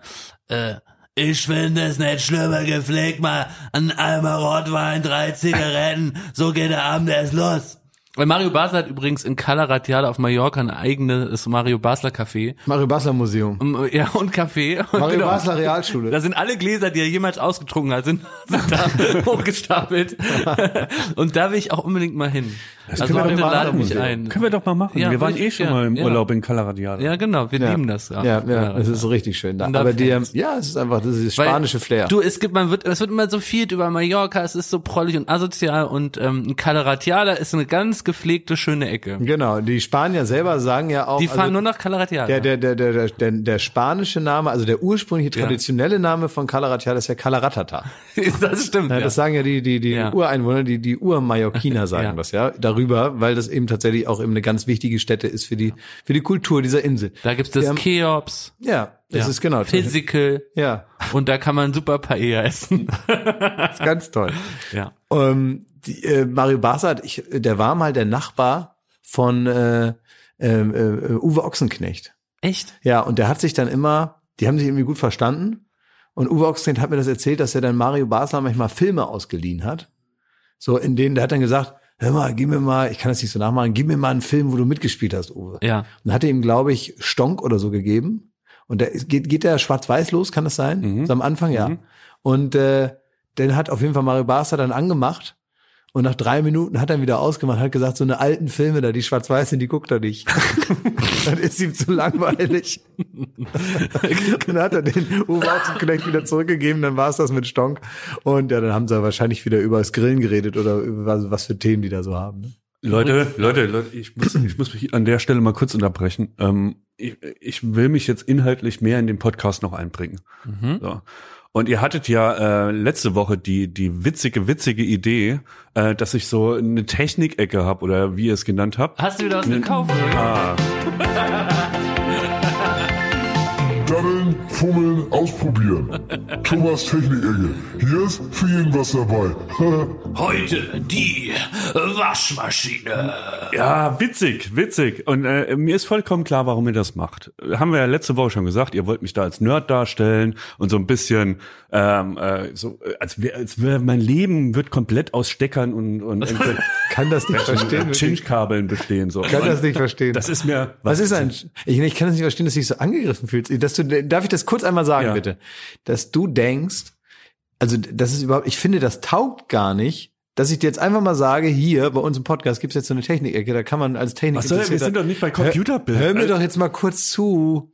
äh, Ich finde es nicht schlimmer gepflegt, mal ein Eimer Rotwein, drei Zigaretten, so geht der Abend erst los. Weil Mario Basler hat übrigens in Cala Ratiada auf Mallorca ein eigenes Mario Basler Café. Mario Basler Museum. Um, Ja, und Café. Und Mario genau. Basler Realschule. Da sind alle Gläser, die er jemals ausgetrunken hat, sind, sind da hochgestapelt. Und da will ich auch unbedingt mal hin. Also können wir doch mal lade mich ein. können wir doch mal machen. Ja, wir waren eh ich schon gern, mal im ja. Urlaub in Calaradiada. Ja, genau, wir Ja. lieben das. Ja, ja, es ist so richtig schön da. Aber die, ja, es ist einfach, das ist das Weil spanische Flair. Du, es gibt, man wird, es wird immer so viel über Mallorca, es ist so prollig und asozial und ähm, Calaratiada ist eine ganz gepflegte, schöne Ecke. Genau, die Spanier selber sagen ja auch, Die fahren also, nur nach Calaratiada. der, der, der, der, der, der, spanische Name, also der ursprüngliche Ja. traditionelle Name von Calaratiada ist ja Calaratata. das stimmt. Ja, Ja, Das sagen ja die, die, die Ja. Ureinwohner, die, die Ur-Mallorquiner sagen Ja. das ja darüber, weil das eben tatsächlich auch eben eine ganz wichtige Stätte ist für die, für die Kultur dieser Insel. Da gibt's das Cheops, Ja, das ja. ist genau. Physical Ja, und da kann man super Paella essen. das ist ganz toll. ja. Ähm, die, äh, Mario Bassert, ich, der war mal der Nachbar von äh, äh, äh, Uwe Ochsenknecht. Echt? Ja, und der hat sich dann immer, die haben sich irgendwie gut verstanden. Und Uwe Ochsenknecht hat mir das erzählt, dass er dann Mario Basler manchmal Filme ausgeliehen hat. So, in denen, der hat dann gesagt, hör mal, gib mir mal, ich kann das nicht so nachmachen, gib mir mal einen Film, wo du mitgespielt hast, Uwe. Ja. Und dann hat er ihm, glaube ich, Stonk oder so gegeben. Und der geht, geht der schwarz-weiß los, kann das sein? Mhm. So am Anfang, ja. Mhm. Und äh, den hat auf jeden Fall Mario Basler dann angemacht. Und nach drei Minuten hat er wieder ausgemacht, hat gesagt, so eine alten Filme da, die schwarz-weiß sind, die guckt er nicht. dann ist ihm zu langweilig. dann hat er den Uwe Ochsenknecht wieder zurückgegeben, dann war es das mit Stonk. Und ja, dann haben sie wahrscheinlich wieder über das Grillen geredet oder über was, was für Themen die da so haben. Ne? Leute, Leute, Leute, ich muss, ich muss mich an der Stelle mal kurz unterbrechen. Ähm, ich, ich will mich jetzt inhaltlich mehr in den Podcast noch einbringen. Mhm. So. Und ihr hattet ja äh, letzte Woche die die witzige witzige Idee, äh, dass ich so eine Technikecke habe oder wie ihr es genannt habt. Hast du wieder was gekauft? Ah, fummeln, ausprobieren. Thomas Technik-Ecke. Hier ist für jeden was dabei. Heute die Waschmaschine. ja, witzig, witzig. Und äh, mir ist vollkommen klar, warum ihr das macht. Haben wir ja letzte Woche schon gesagt, ihr wollt mich da als Nerd darstellen und so ein bisschen ähm, äh, so äh, als wär, als wär mein Leben wird komplett aus Steckern und und Kann das nicht verstehen. Chinch-Kabeln bestehen so. Kann das nicht verstehen. Das ist mir Was ist ein, ich, ich kann das nicht verstehen, dass du dich so angegriffen fühlst. Dass du, darf ich das kurz einmal sagen, Ja. bitte? Dass du denkst, also das ist überhaupt, ich finde, das taugt gar nicht, dass ich dir jetzt einfach mal sage, hier bei uns im Podcast gibt's jetzt so eine Technik-Ecke, da kann man als Technik. Was soll, wir sind doch nicht bei Computerbild. Hör mir doch jetzt mal kurz zu.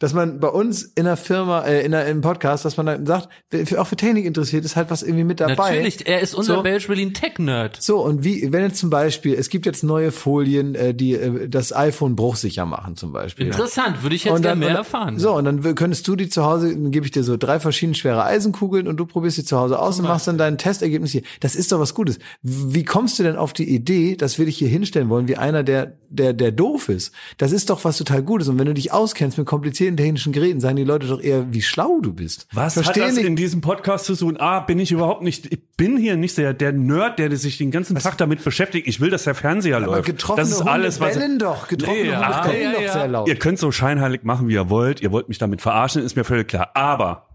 Dass man bei uns in der Firma, äh, in der, im Podcast, dass man dann sagt, für, auch für Technik interessiert, ist halt was irgendwie mit dabei. Natürlich, er ist unser So. Belge Berlin Tech Nerd. So, und wie, wenn jetzt zum Beispiel, es gibt jetzt neue Folien, äh, die äh, das iPhone bruchsicher machen, zum Beispiel. Interessant, würde ich jetzt gerne mehr und, erfahren. So, und dann könntest du die zu Hause, dann gebe ich dir so drei verschiedene schwere Eisenkugeln und du probierst die zu Hause aus und machst dann dein Testergebnis hier. Das ist doch was Gutes. Wie kommst du denn auf die Idee, dass wir dich hier hinstellen wollen, wie einer, der, der, der doof ist? Das ist doch was total Gutes. Und wenn du dich auskennst mit komplizierten vielen technischen Geräten sagen die Leute doch eher, wie schlau du bist. Was Verstehen hat das in diesem Podcast zu tun? Ah, bin ich überhaupt nicht, ich bin hier nicht der, der Nerd, der sich den ganzen Tag damit beschäftigt. Ich will, dass der Fernseher Aber läuft. getroffene das ist Hunde alles, was. bellen doch. Getroffene Nee, Hunde ja, bellen ja, doch ja. sehr laut. Ihr könnt so scheinheilig machen, wie ihr wollt. Ihr wollt mich damit verarschen, ist mir völlig klar. Aber,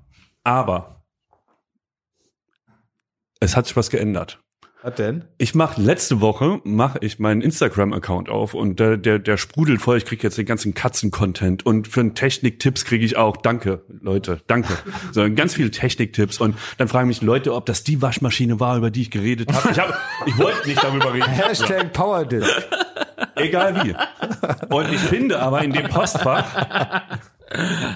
aber, es hat sich was geändert. Was denn? Ich mache letzte Woche mache ich meinen Instagram-Account auf und der, der, der sprudelt voll. Ich krieg jetzt den ganzen Katzen-Content und für Technik-Tipps kriege ich auch. Danke, Leute, danke. So ganz viele Technik-Tipps und dann fragen mich Leute, ob das die Waschmaschine war, über die ich geredet habe. Ich, hab, ich wollte nicht darüber reden. Hashtag PowerDisk. Egal wie. Und ich finde aber in dem Postfach,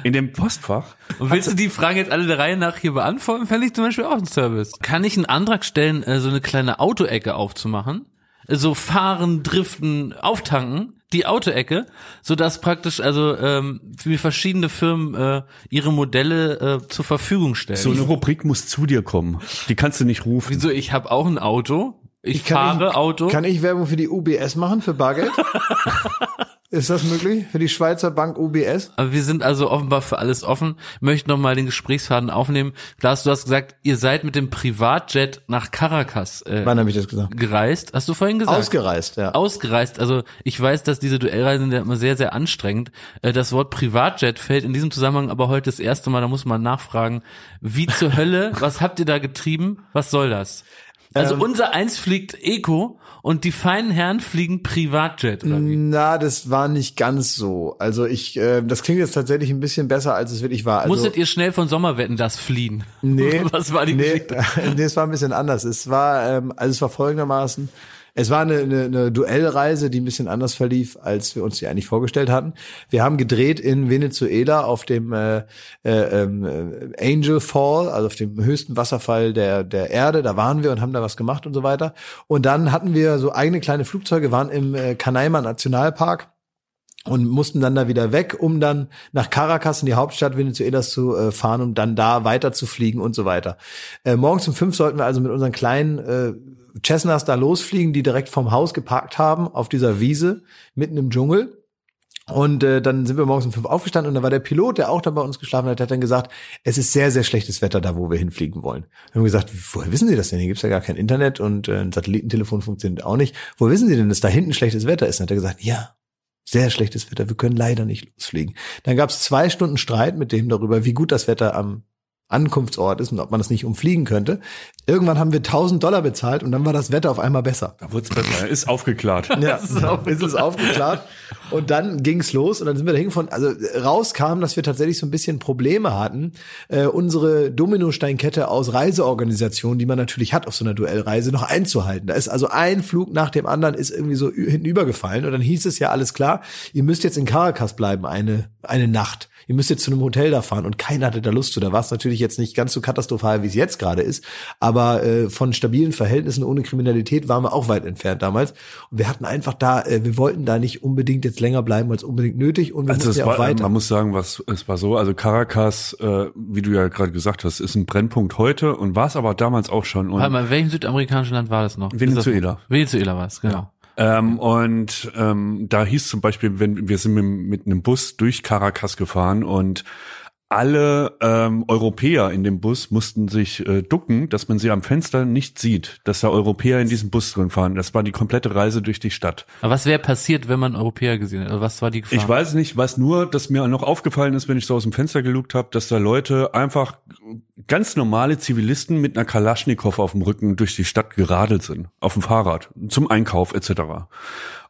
in dem Postfach, Und willst du die Fragen jetzt alle der Reihe nach hier beantworten? Fände ich zum Beispiel auch ein Service. Kann ich einen Antrag stellen, äh, so eine kleine Autoecke aufzumachen? Äh, So fahren, driften, auftanken, die Autoecke, so dass praktisch also ähm, für verschiedene Firmen äh, ihre Modelle äh, zur Verfügung stellen. so eine Rubrik muss zu dir kommen. Die kannst du nicht rufen. Wieso? Ich habe auch ein Auto. Ich, Kann fahre ich, Auto. Kann ich Werbung für die UBS machen, für Bargeld? Ist das möglich? Für die Schweizer Bank UBS? Aber wir sind also offenbar für alles offen. Möchten noch mal den Gesprächsfaden aufnehmen. Klaas, du hast gesagt, ihr seid mit dem Privatjet nach Caracas äh, Wann habe ich das gesagt? gereist. Hast du vorhin gesagt? Ausgereist, ja. Ausgereist. Also ich weiß, dass diese Duellreisen sind ja immer sehr, sehr anstrengend. Äh, Das Wort Privatjet fällt in diesem Zusammenhang aber heute das erste Mal. Da muss man nachfragen, wie zur Hölle, was habt ihr da getrieben? Was soll das? Also Ähm, unser Eins fliegt Eco und die feinen Herren fliegen Privatjet, oder wie? Na, das war nicht ganz so. Also ich, äh, das klingt jetzt tatsächlich ein bisschen besser, als es wirklich war. Also, Musstet ihr schnell von Sommerwetten das fliehen? Nee, Was war die nee, Geschichte? nee, es war ein bisschen anders. Es war, ähm, also es war folgendermaßen. Es war eine, eine, eine Duellreise, die ein bisschen anders verlief, als wir uns die eigentlich vorgestellt hatten. Wir haben gedreht in Venezuela auf dem äh, äh, ähm, äh, Angel Fall, also auf dem höchsten Wasserfall der, der Erde. Da waren wir und haben da was gemacht und so weiter. Und dann hatten wir so eigene kleine Flugzeuge, waren im äh, Canaima Nationalpark und mussten dann da wieder weg, um dann nach Caracas in die Hauptstadt Venezuelas zu äh, fahren, um dann da weiter zu fliegen und so weiter. Äh, morgens um fünf sollten wir also mit unseren kleinen äh, Cessnas da losfliegen, die direkt vom Haus geparkt haben auf dieser Wiese mitten im Dschungel. Und äh, dann sind wir morgens um fünf aufgestanden und da war der Pilot, der auch da bei uns geschlafen hat, der hat dann gesagt, es ist sehr, sehr schlechtes Wetter da, wo wir hinfliegen wollen. Wir haben gesagt, woher wissen Sie das denn? Hier gibt's ja gar kein Internet und äh, ein Satellitentelefon funktioniert auch nicht. Woher wissen Sie denn, dass da hinten schlechtes Wetter ist? Dann hat er gesagt, ja, sehr schlechtes Wetter, wir können leider nicht losfliegen. Dann gab es zwei Stunden Streit mit dem darüber, wie gut das Wetter am Ankunftsort ist und ob man das nicht umfliegen könnte. Irgendwann haben wir 1000 Dollar bezahlt und dann war das Wetter auf einmal besser. Da wird's besser. Ist aufgeklärt. Ja, ist es aufgeklärt. Und dann ging's los und dann sind wir da hingefahren. Also äh, rauskam, dass wir tatsächlich so ein bisschen Probleme hatten, äh, unsere Dominosteinkette aus Reiseorganisationen, die man natürlich hat auf so einer Duellreise, noch einzuhalten. Da ist also ein Flug nach dem anderen ist irgendwie so ü- hinten übergefallen und dann hieß es ja alles klar, ihr müsst jetzt in Caracas bleiben eine, eine Nacht. Ihr müsst jetzt zu einem Hotel da fahren und keiner hatte da Lust zu. Da war es natürlich jetzt nicht ganz so katastrophal, wie es jetzt gerade ist, aber äh, von stabilen Verhältnissen ohne Kriminalität waren wir auch weit entfernt damals. Und wir hatten einfach da, äh, wir wollten da nicht unbedingt jetzt länger bleiben als unbedingt nötig und wir Also mussten es ja war, auch weiter. man muss sagen, was es war so. Also Caracas, äh, wie du ja gerade gesagt hast, ist ein Brennpunkt heute und war es aber damals auch schon. Und Warte mal, in welchem südamerikanischen Land war das noch? Venezuela. Das- Venezuela war es, genau. Ähm, und ähm, da hieß zum Beispiel, wenn wir sind mit, mit einem Bus durch Caracas gefahren und alle ähm, Europäer in dem Bus mussten sich äh, ducken, dass man sie am Fenster nicht sieht, dass da Europäer in diesem Bus drin fahren. Das war die komplette Reise durch die Stadt. Aber was wäre passiert, wenn man Europäer gesehen hätte? Also was war die Gefahr? Ich weiß nicht, weiß nur, dass mir noch aufgefallen ist, wenn ich so aus dem Fenster gelugt habe, dass da Leute einfach ganz normale Zivilisten mit einer Kalaschnikow auf dem Rücken durch die Stadt geradelt sind, auf dem Fahrrad, zum Einkauf etc.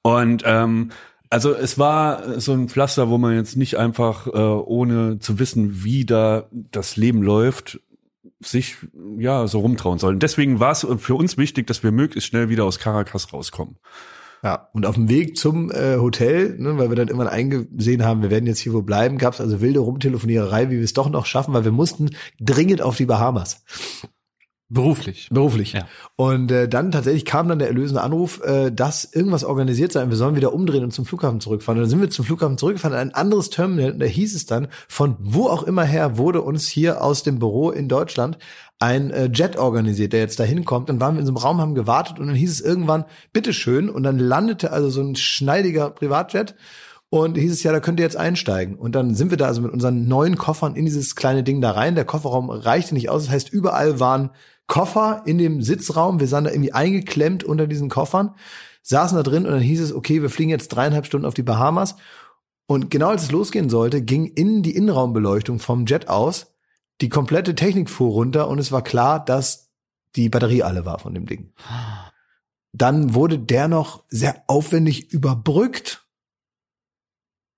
Und ähm, also es war so ein Pflaster, wo man jetzt nicht einfach, äh, ohne zu wissen, wie da das Leben läuft, sich ja so rumtrauen soll. Und Deswegen war es für uns wichtig, dass wir möglichst schnell wieder aus Caracas rauskommen. Ja, und auf dem Weg zum äh, Hotel, ne, weil wir dann irgendwann eingesehen haben, wir werden jetzt hier wo bleiben, gab es also wilde Rumtelefoniererei, wie wir es doch noch schaffen, weil wir mussten dringend auf die Bahamas. Beruflich. Beruflich. Ja. Und äh, dann tatsächlich kam dann der erlösende Anruf, äh, dass irgendwas organisiert sei und wir sollen wieder umdrehen und zum Flughafen zurückfahren. Und dann sind wir zum Flughafen zurückgefahren, in ein anderes Terminal. Und da hieß es dann, von wo auch immer her wurde uns hier aus dem Büro in Deutschland ein äh, Jet organisiert, der jetzt da hinkommt. Dann waren wir in so einem Raum, haben gewartet und dann hieß es irgendwann, bitteschön. Und dann landete also so ein schneidiger Privatjet Und hieß es ja, da könnt ihr jetzt einsteigen. Und dann sind wir da also mit unseren neuen Koffern in dieses kleine Ding da rein. Der Kofferraum reichte nicht aus. Das heißt, überall waren Koffer in dem Sitzraum. Wir sahen da irgendwie eingeklemmt unter diesen Koffern, saßen da drin und dann hieß es, okay, wir fliegen jetzt dreieinhalb Stunden auf die Bahamas. Und genau als es losgehen sollte, ging in die Innenraumbeleuchtung vom Jet aus die komplette Technik fuhr runter und es war klar, dass die Batterie alle war von dem Ding. Dann wurde der noch sehr aufwendig überbrückt.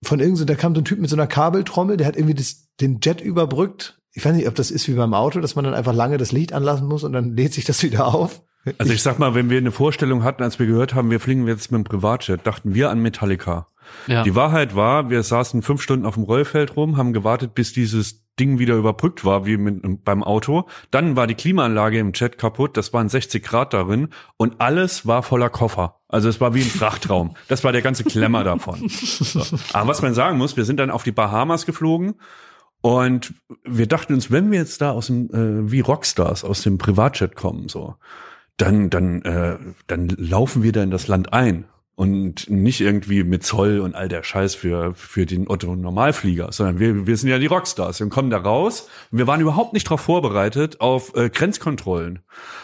Von irgend da kam so ein Typ mit so einer Kabeltrommel, der hat irgendwie das, den Jet überbrückt. Ich weiß nicht, ob das ist wie beim Auto, dass man dann einfach lange das Licht anlassen muss und dann lädt sich das wieder auf. Also ich sag mal, wenn wir eine Vorstellung hatten, als wir gehört haben, wir fliegen jetzt mit dem Privatjet, dachten wir an Metallica. Ja. Die Wahrheit war, wir saßen fünf Stunden auf dem Rollfeld rum, haben gewartet, bis dieses Ding wieder überbrückt war, wie mit, beim Auto. Dann war die Klimaanlage im Jet kaputt, das waren 60 Grad darin und alles war voller Koffer. Also es war wie ein Frachtraum. Das war der ganze Klemmer davon. So. Aber was man sagen muss, wir sind dann auf die Bahamas geflogen und wir dachten uns, wenn wir jetzt da aus dem, äh, wie Rockstars aus dem Privatjet kommen, so, dann, dann, äh, dann laufen wir da in das Land ein und nicht irgendwie mit Zoll und all der Scheiß für, für den Otto Normalflieger, sondern wir, wir sind ja die Rockstars. Wir kommen da raus und wir waren überhaupt nicht darauf vorbereitet auf äh, Grenzkontrollen.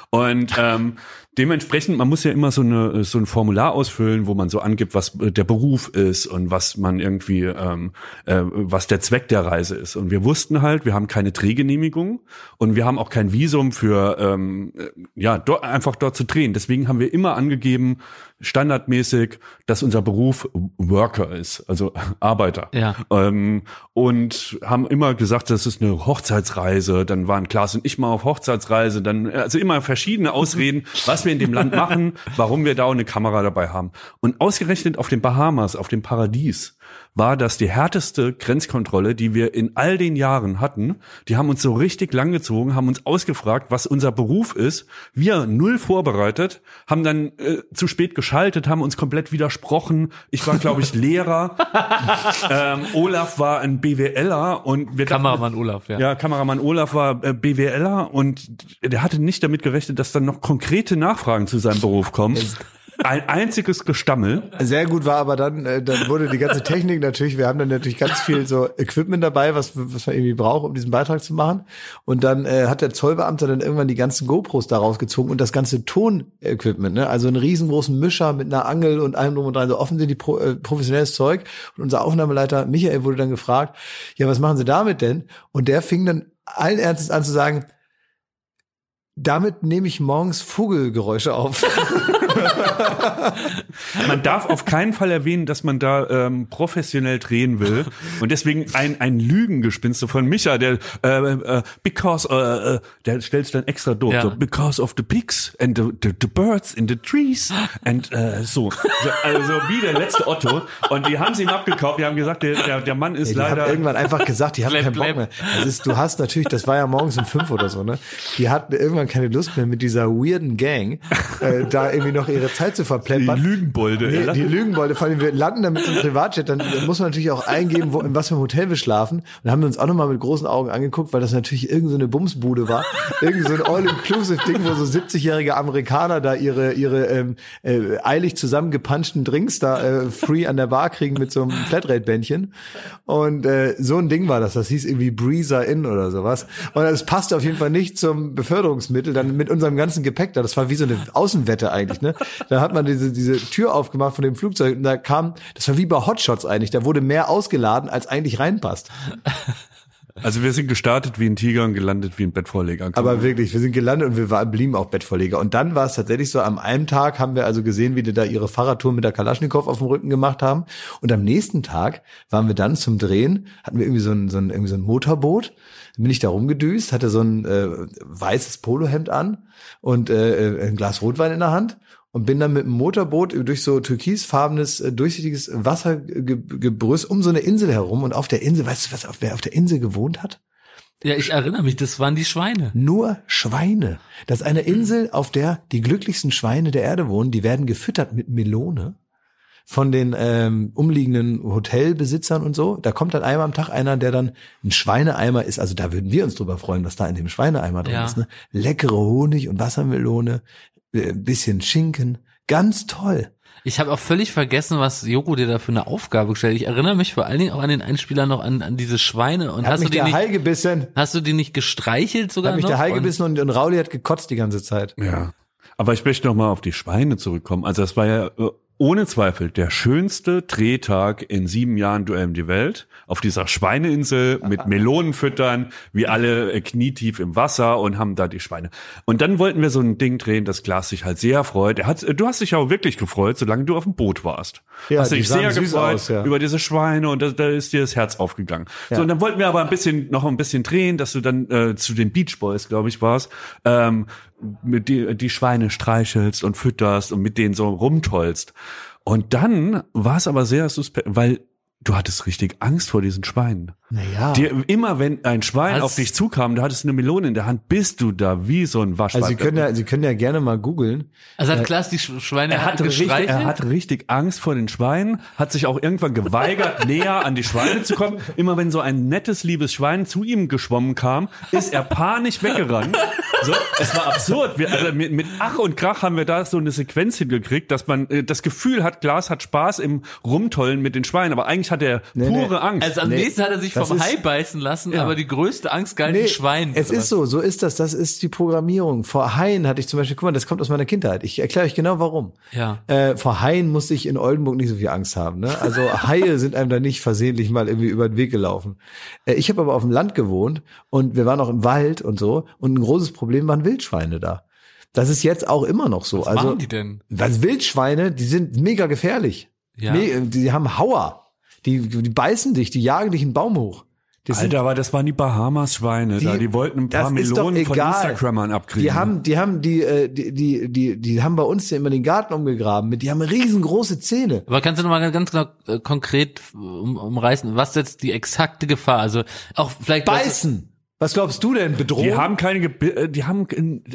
Und ähm, dementsprechend, man muss ja immer so, eine, so ein Formular ausfüllen, wo man so angibt, was äh, der Beruf ist und was man irgendwie, ähm, äh, was der Zweck der Reise ist. Und wir wussten halt, wir haben keine Drehgenehmigung und wir haben auch kein Visum für, ähm, äh, ja, dort, einfach dort zu drehen. Deswegen haben wir immer angegeben, standardmäßig, dass unser Beruf Worker ist, also Arbeiter. Ja. Ähm, und haben immer gesagt, das ist eine Hochzeitsreise. Dann waren Klaas und ich mal auf Hochzeitsreise. Dann also immer verschiedene Ausreden, was wir in dem Land machen, warum wir da auch eine Kamera dabei haben. Und ausgerechnet auf den Bahamas, auf dem Paradies, war das die härteste Grenzkontrolle, die wir in all den Jahren hatten. Die haben uns so richtig langgezogen, haben uns ausgefragt, was unser Beruf ist. Wir null vorbereitet, haben dann äh, zu spät geschaltet, haben uns komplett widersprochen. Ich war, glaube ich, Lehrer. ähm, Olaf war ein BWLer und wir Kameramann dachten, Olaf, ja. ja, Kameramann Olaf war äh, BWLer und der hatte nicht damit gerechnet, dass dann noch konkrete Nachfragen zu seinem Beruf kommen. Ein einziges Gestammel. Sehr gut war aber dann, äh, dann wurde die ganze Technik natürlich, wir haben dann natürlich ganz viel so Equipment dabei, was, was man irgendwie braucht, um diesen Beitrag zu machen. Und dann äh, hat der Zollbeamte dann irgendwann die ganzen GoPros da rausgezogen und das ganze Tonequipment, ne? also einen riesengroßen Mischer mit einer Angel und allem drum und dran, so offensichtlich pro, äh, professionelles Zeug. Und unser Aufnahmeleiter Michael wurde dann gefragt, ja, was machen Sie damit denn? Und der fing dann allen Ernstes an zu sagen, damit nehme ich morgens Vogelgeräusche auf. Man darf auf keinen Fall erwähnen, dass man da ähm, professionell drehen will. Und deswegen ein, ein Lügengespinste von Micha, der äh, äh, because äh, äh, der stellt dann extra durch. Ja. So, because of the pigs and the, the, the birds in the trees and äh, so. Also wie der letzte Otto. Und die haben sie ihm abgekauft. Die haben gesagt, der, der, der Mann ist Ja, die leider. haben irgendwann einfach gesagt, die haben keinen Bock mehr. Das ist, du hast natürlich, das war ja morgens um fünf oder so, ne? Die hatten irgendwann keine Lust mehr mit dieser weirden Gang, äh, da irgendwie noch ihre Zeit zu die verplempern. Lügenbolde. Nee, die Lügenbolde, vor allem wir landen da mit so einem Privatjet, dann muss man natürlich auch eingeben, wo, in was für einem Hotel wir schlafen. Und dann haben wir uns auch nochmal mit großen Augen angeguckt, weil das natürlich irgendeine so eine Bumsbude war. Irgend so ein All-Inclusive-Ding, wo so 70-jährige Amerikaner da ihre, ihre ähm, äh, eilig zusammengepanschten Drinks da äh, free an der Bar kriegen mit so einem Flatrate-Bändchen. Und äh, so ein Ding war das. Das hieß irgendwie Breezer Inn oder sowas. Und das passte auf jeden Fall nicht zum Beförderungsmittel, dann mit unserem ganzen Gepäck da. Das war wie so eine Außenwette eigentlich, ne? Da hat man diese, diese Tür aufgemacht von dem Flugzeug und da kam, das war wie bei Hotshots eigentlich, da wurde mehr ausgeladen, als eigentlich reinpasst. Also wir sind gestartet wie ein Tiger und gelandet wie ein Bettvorleger. Aber wirklich, wir sind gelandet und wir waren, blieben auch Bettvorleger. Und dann war es tatsächlich so, am einen Tag haben wir also gesehen, wie die da ihre Fahrradtour mit der Kalaschnikow auf dem Rücken gemacht haben. Und am nächsten Tag waren wir dann zum Drehen, hatten wir irgendwie so ein, so ein, irgendwie so ein Motorboot. Dann bin ich da rumgedüst, hatte so ein äh, weißes Polohemd an und äh, ein Glas Rotwein in der Hand und bin dann mit dem Motorboot durch so türkisfarbenes, äh, durchsichtiges Wassergebrüss um so eine Insel herum. Und auf der Insel, weißt du, was, auf, wer auf der Insel gewohnt hat? Ja, ich erinnere mich, das waren die Schweine. Nur Schweine. Das ist eine Insel, auf der die glücklichsten Schweine der Erde wohnen. Die werden gefüttert mit Melone von den ähm, umliegenden Hotelbesitzern und so. Da kommt dann einmal am Tag einer, der dann ein Schweineeimer ist. Also da würden wir uns drüber freuen, was da in dem Schweineeimer drin Ja. ist. Ne? Leckere Honig und Wassermelone, äh, bisschen Schinken, Ganz toll. Ich habe auch völlig vergessen, was Joko dir da für eine Aufgabe gestellt. hat. Ich erinnere mich vor allen Dingen auch an den Einspieler noch an, an diese Schweine und Hat hast mich du die der nicht, Hai gebissen. hast du die nicht gestreichelt sogar Hat mich noch? der Hai Und- gebissen und, und Rauli hat gekotzt die ganze Zeit. Ja. Aber ich möchte noch mal auf die Schweine zurückkommen. Also das war ja äh, ohne Zweifel der schönste Drehtag in sieben Jahren Duell um die Welt. Auf dieser Schweineinsel mit Melonen füttern, wir alle äh, knietief im Wasser und haben da die Schweine. Und dann wollten wir so ein Ding drehen, das Glas sich halt sehr freut. Er hat, äh, du hast dich ja auch wirklich gefreut, solange du auf dem Boot warst. Ja, hast dich sehr gefreut aus, ja. über diese Schweine und da, da ist dir das Herz aufgegangen. So, und dann wollten wir aber ein bisschen, noch ein bisschen drehen, dass du dann äh, zu den Beach Boys, glaube ich, warst, ähm, mit die, die Schweine streichelst und fütterst und mit denen so rumtollst. Und dann war es aber sehr suspekt, weil du hattest richtig Angst vor diesen Schweinen. Naja. Dir, immer wenn ein Schwein Was? auf dich zukam, du hattest eine Melone in der Hand, bist du da wie so ein Waschbär. Also Sie können ja, Sie können ja gerne mal googeln. Also hat Klaas die Sch- Schweine er hatte, richtig, er hatte richtig Angst vor den Schweinen, hat sich auch irgendwann geweigert, näher an die Schweine zu kommen. Immer wenn so ein nettes, liebes Schwein zu ihm geschwommen kam, ist er panisch weggerannt. So, es war absurd. Wir, also mit, mit Ach und Krach haben wir da so eine Sequenz hingekriegt, dass man äh, das Gefühl hat, Glas hat Spaß im Rumtollen mit den Schweinen, aber eigentlich hat er nee. pure Angst. Also am Nee, nächsten hat er sich das vom ist- Hai beißen lassen, Ja. aber die größte Angst galt den Schweinen. Es ist so, so ist das. Das ist die Programmierung. Vor Haien hatte ich zum Beispiel, guck mal, das kommt aus meiner Kindheit. Ich erkläre euch genau warum. Ja. Äh, vor Haien musste ich in Oldenburg nicht so viel Angst haben. Ne? Also Haie sind einem da nicht versehentlich mal irgendwie über den Weg gelaufen. Äh, ich habe aber auf dem Land gewohnt und wir waren auch im Wald und so. Und ein großes Problem waren Wildschweine da. Das ist jetzt auch immer noch so. Was also, machen die denn? Was Wildschweine, die sind mega gefährlich. Ja. Me die haben Hauer. Die, die beißen dich, die jagen dich einen Baum hoch. Die sind- Alter, aber das waren die Bahamas-Schweine da. Die wollten ein paar das Melonen von. Instagrammern abkriegen. Die haben, die haben, die, äh, die, die, die, die haben bei uns immer den Garten umgegraben. Mit, die haben riesengroße Zähne. Aber kannst du noch mal ganz genau äh, konkret um, umreißen, was jetzt die exakte Gefahr? Also auch vielleicht Beißen. Was glaubst du denn? Bedrohung? Die haben keine, Ge äh, die haben,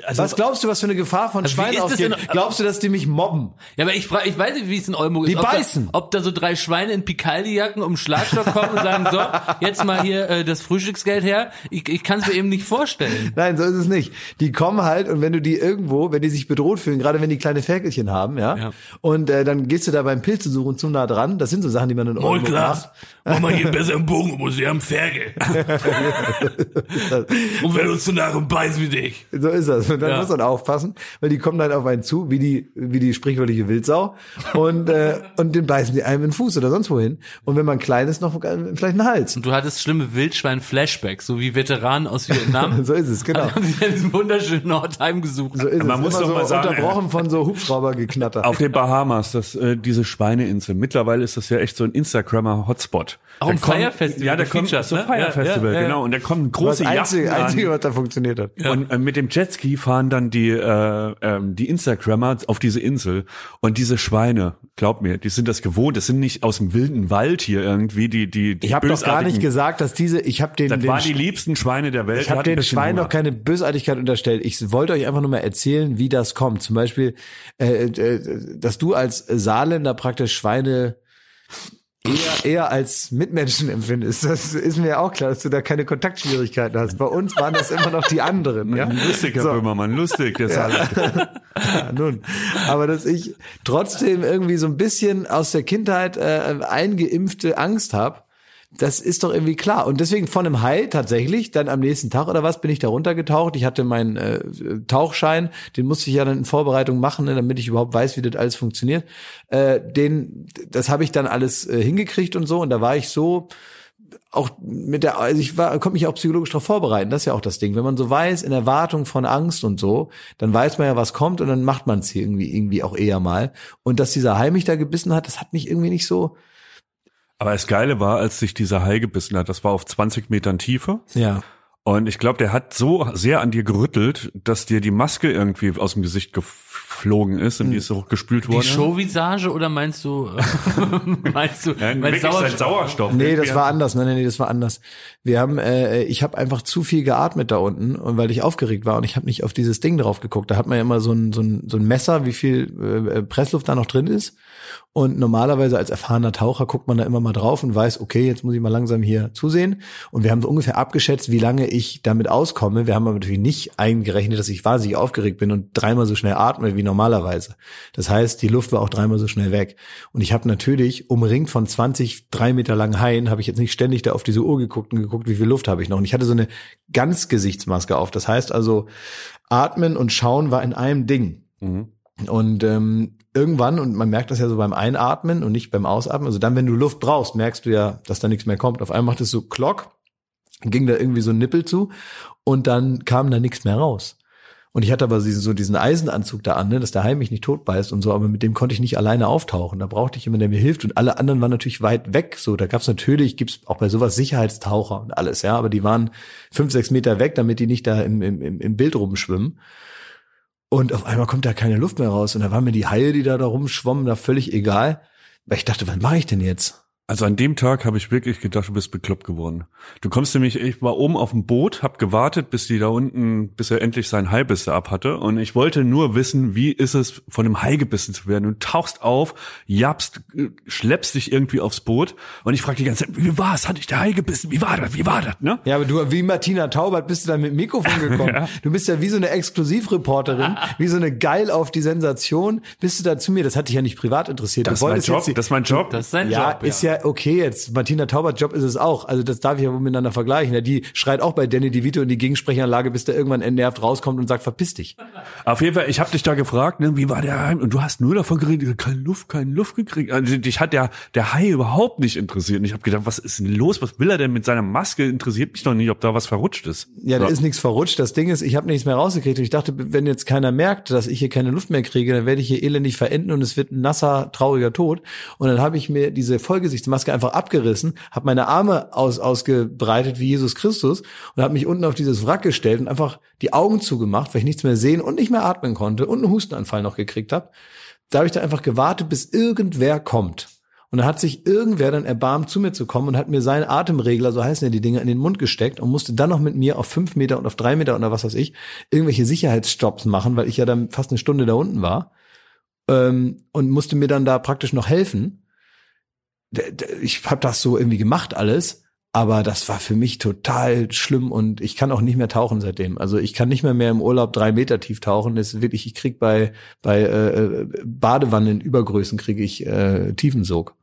also Was glaubst du, was für eine Gefahr von Also Schweinen ausgeht? Glaubst du, dass die mich mobben? Ja, aber ich frage, ich weiß nicht, wie es in Oldenburg Die ist. Ob beißen. Da, ob da so drei Schweine in Picaldi-Jacken um Schlagstock kommen und sagen, so, jetzt mal hier äh, das Frühstücksgeld her. Ich, ich kann es mir eben nicht vorstellen. Nein, so ist es nicht. Die kommen halt und wenn du die irgendwo, wenn die sich bedroht fühlen, gerade wenn die kleine Ferkelchen haben, ja, Ja. und äh, dann gehst du da beim Pilze suchen zu nah dran. Das sind so Sachen, die man in Oldenburg Klaas, macht. mach mal hier besser einen Bogen uns, wir haben Ferkel. Und wenn uns zu nah und beißen wie dich. So ist das. Und dann Ja. muss man aufpassen, weil die kommen dann auf einen zu, wie die, wie die sprichwörtliche Wildsau. Und, äh, und den beißen die einem in den Fuß oder sonst wohin. Und wenn man klein ist, noch vielleicht einen Hals. Und du hattest schlimme Wildschwein-Flashbacks, so wie Veteranen aus Vietnam. So ist es, genau. haben sich ja diesen wunderschönen Ort heimgesucht. So ist Man es. muss Immer doch so mal sagen, unterbrochen von so Hubschraubergeknatter. Auf den Bahamas, das, äh, diese Schweineinsel. Mittlerweile ist das ja echt so ein Instagrammer-Hotspot. Auch ein kommen- Fire Festival Ja, da kommt so ne? Fire Ja, ja, ja. genau. Und da kommen das einzige, Yachten einzige, was da funktioniert hat. Und äh, mit dem Jetski fahren dann die äh, ähm, die Instagrammer auf diese Insel und diese Schweine, glaub mir, die sind das gewohnt. Das sind nicht aus dem wilden Wald hier irgendwie die die, die Ich habe doch gar nicht gesagt, dass diese, ich habe den, Das den waren die liebsten Schweine der Welt. Ich habe den bisschen Schwein Hunger. noch keine Bösartigkeit unterstellt. Ich wollte euch einfach nur mal erzählen, wie das kommt. Zum Beispiel, äh, äh, dass du als Saarländer praktisch Schweine eher, eher als Mitmenschen empfindest. Das ist mir auch klar, dass du da keine Kontaktschwierigkeiten hast. Bei uns waren das immer noch die anderen. Ja? Lustig, Herr Böhmermann, lustig. Der Saarland. Ja, nun. Aber dass ich trotzdem irgendwie so ein bisschen aus der Kindheit äh, eingeimpfte Angst habe, das ist doch irgendwie klar. Und deswegen von einem Hai tatsächlich, dann am nächsten Tag oder was, bin ich da runtergetaucht. Ich hatte meinen äh, Tauchschein, den musste ich ja dann in Vorbereitung machen, ne, damit ich überhaupt weiß, wie das alles funktioniert. Äh, den, das habe ich dann alles äh, hingekriegt und so. Und da war ich so auch mit der, also ich war, konnte mich auch psychologisch darauf vorbereiten. Das ist ja auch das Ding. Wenn man so weiß, in Erwartung von Angst und so, dann weiß man ja, was kommt und dann macht man es irgendwie, irgendwie auch eher mal. Und dass dieser Hai mich da gebissen hat, das hat mich irgendwie nicht so, Aber das Geile war, als sich dieser Hai gebissen hat, das war auf 20 Metern Tiefe. ja. Und ich glaube, der hat so sehr an dir gerüttelt, dass dir die Maske irgendwie aus dem Gesicht geflogen ist und die ist so gespült Die worden. Showvisage oder meinst du, äh, meinst du, Ja, meinst sein Sauerstoff. Nee, das war anders. Nein, nein, nee, das war anders. Wir haben, äh, ich habe einfach zu viel geatmet da unten und weil ich aufgeregt war und ich habe nicht auf dieses Ding drauf geguckt. Da hat man ja immer so ein, so ein, so ein Messer, wie viel äh, Pressluft da noch drin ist. Und normalerweise als erfahrener Taucher guckt man da immer mal drauf und weiß, okay, jetzt muss ich mal langsam hier zusehen. Und wir haben so ungefähr abgeschätzt, wie lange ich damit auskomme. Wir haben aber natürlich nicht eingerechnet, dass ich wahnsinnig aufgeregt bin und dreimal so schnell atme wie normalerweise. Das heißt, die Luft war auch dreimal so schnell weg. Und ich habe natürlich, umringt von 20, drei Meter langen Haien, habe ich jetzt nicht ständig da auf diese Uhr geguckt und geguckt, wie viel Luft habe ich noch. Und ich hatte so eine Ganzgesichtsmaske auf. Das heißt also, atmen und schauen war in einem Ding. Und ähm, irgendwann, und man merkt das ja so beim Einatmen und nicht beim Ausatmen, also dann, wenn du Luft brauchst, merkst du ja, dass da nichts mehr kommt. Auf einmal macht es so Klock, ging da irgendwie so ein Nippel zu und dann kam da nichts mehr raus. Und ich hatte aber so diesen Eisenanzug da an, ne, dass der Hai mich nicht totbeißt und so, aber mit dem konnte ich nicht alleine auftauchen. Da brauchte ich jemanden, der mir hilft. Und alle anderen waren natürlich weit weg. So, da gab's natürlich, gibt's auch bei sowas Sicherheitstaucher und alles, ja, aber die waren fünf, sechs Meter weg, damit die nicht da im, im im Bild rumschwimmen. Und auf einmal kommt da keine Luft mehr raus. Und da waren mir die Haie, die da, da rumschwommen, da völlig egal. Weil ich dachte, was mache ich denn jetzt? Also an dem Tag habe ich wirklich gedacht, du bist bekloppt geworden. Du kommst nämlich, ich war oben auf dem Boot, hab gewartet, bis die da unten, bis er endlich sein Haibisse ab hatte. Und ich wollte nur wissen, wie ist es, von einem Hai gebissen zu werden. Du tauchst auf, japst, schleppst dich irgendwie aufs Boot. Und ich frage die ganze Zeit, wie war's? Hat dich der Hai gebissen? Wie war das? Wie war das? Ne? Ja, aber du, wie Martina Taubert bist du da mit dem Mikrofon gekommen. Du bist ja wie so eine Exklusivreporterin, wie so eine geil auf die Sensation. Bist du da zu mir? Das hat dich ja nicht privat interessiert. Das ist du mein wolltest Job. jetzt Das ist mein Job. Das ist sein ja, Job. ist ja okay jetzt. Martina Taubert Job ist es auch. Also das darf ich ja wohl miteinander vergleichen. Ja, die schreit auch bei Danny DeVito in die Gegensprechanlage, bis der irgendwann entnervt rauskommt und sagt, verpiss dich. Auf jeden Fall, ich habe dich da gefragt, ne, wie war der Hai? Und du hast nur davon geredet, keine Luft, keine Luft gekriegt. Also dich hat der, der Hai überhaupt nicht interessiert. Und ich habe gedacht, was ist denn los? Was will er denn mit seiner Maske? Interessiert mich doch nicht, ob da was verrutscht ist. Ja, da So. ist nichts verrutscht. Das Ding ist, ich habe nichts mehr rausgekriegt. Und ich dachte, wenn jetzt keiner merkt, dass ich hier keine Luft mehr kriege, dann werde ich hier elendig verenden und es wird ein nasser, trauriger Tod. Und dann habe ich mir diese Vollgesichtsmaske einfach abgerissen, habe meine Arme aus, ausgebreitet wie Jesus Christus und habe mich unten auf dieses Wrack gestellt und einfach die Augen zugemacht, weil ich nichts mehr sehen und nicht mehr atmen konnte und einen Hustenanfall noch gekriegt habe. Da habe ich dann einfach gewartet, bis irgendwer kommt. Und dann hat sich irgendwer dann erbarmt, zu mir zu kommen und hat mir seinen Atemregler, so heißen ja die Dinger, in den Mund gesteckt und musste dann noch mit mir auf fünf Meter und auf drei Meter oder was weiß ich, irgendwelche Sicherheitsstops machen, weil ich ja dann fast eine Stunde da unten war. Ähm, und musste mir dann da praktisch noch helfen. Ich habe das so irgendwie gemacht alles, aber das war für mich total schlimm und ich kann auch nicht mehr tauchen seitdem. Also ich kann nicht mehr mehr im Urlaub drei Meter tief tauchen. Das ist wirklich, ich krieg bei bei äh, äh, Badewannenübergrößen kriege ich äh, Tiefensog.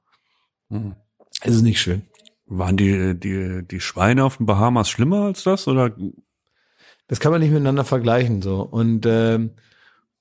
Hm. Es ist nicht schön. Waren die, die, die Schweine auf den Bahamas schlimmer als das? Oder Das kann man nicht miteinander vergleichen so und ähm,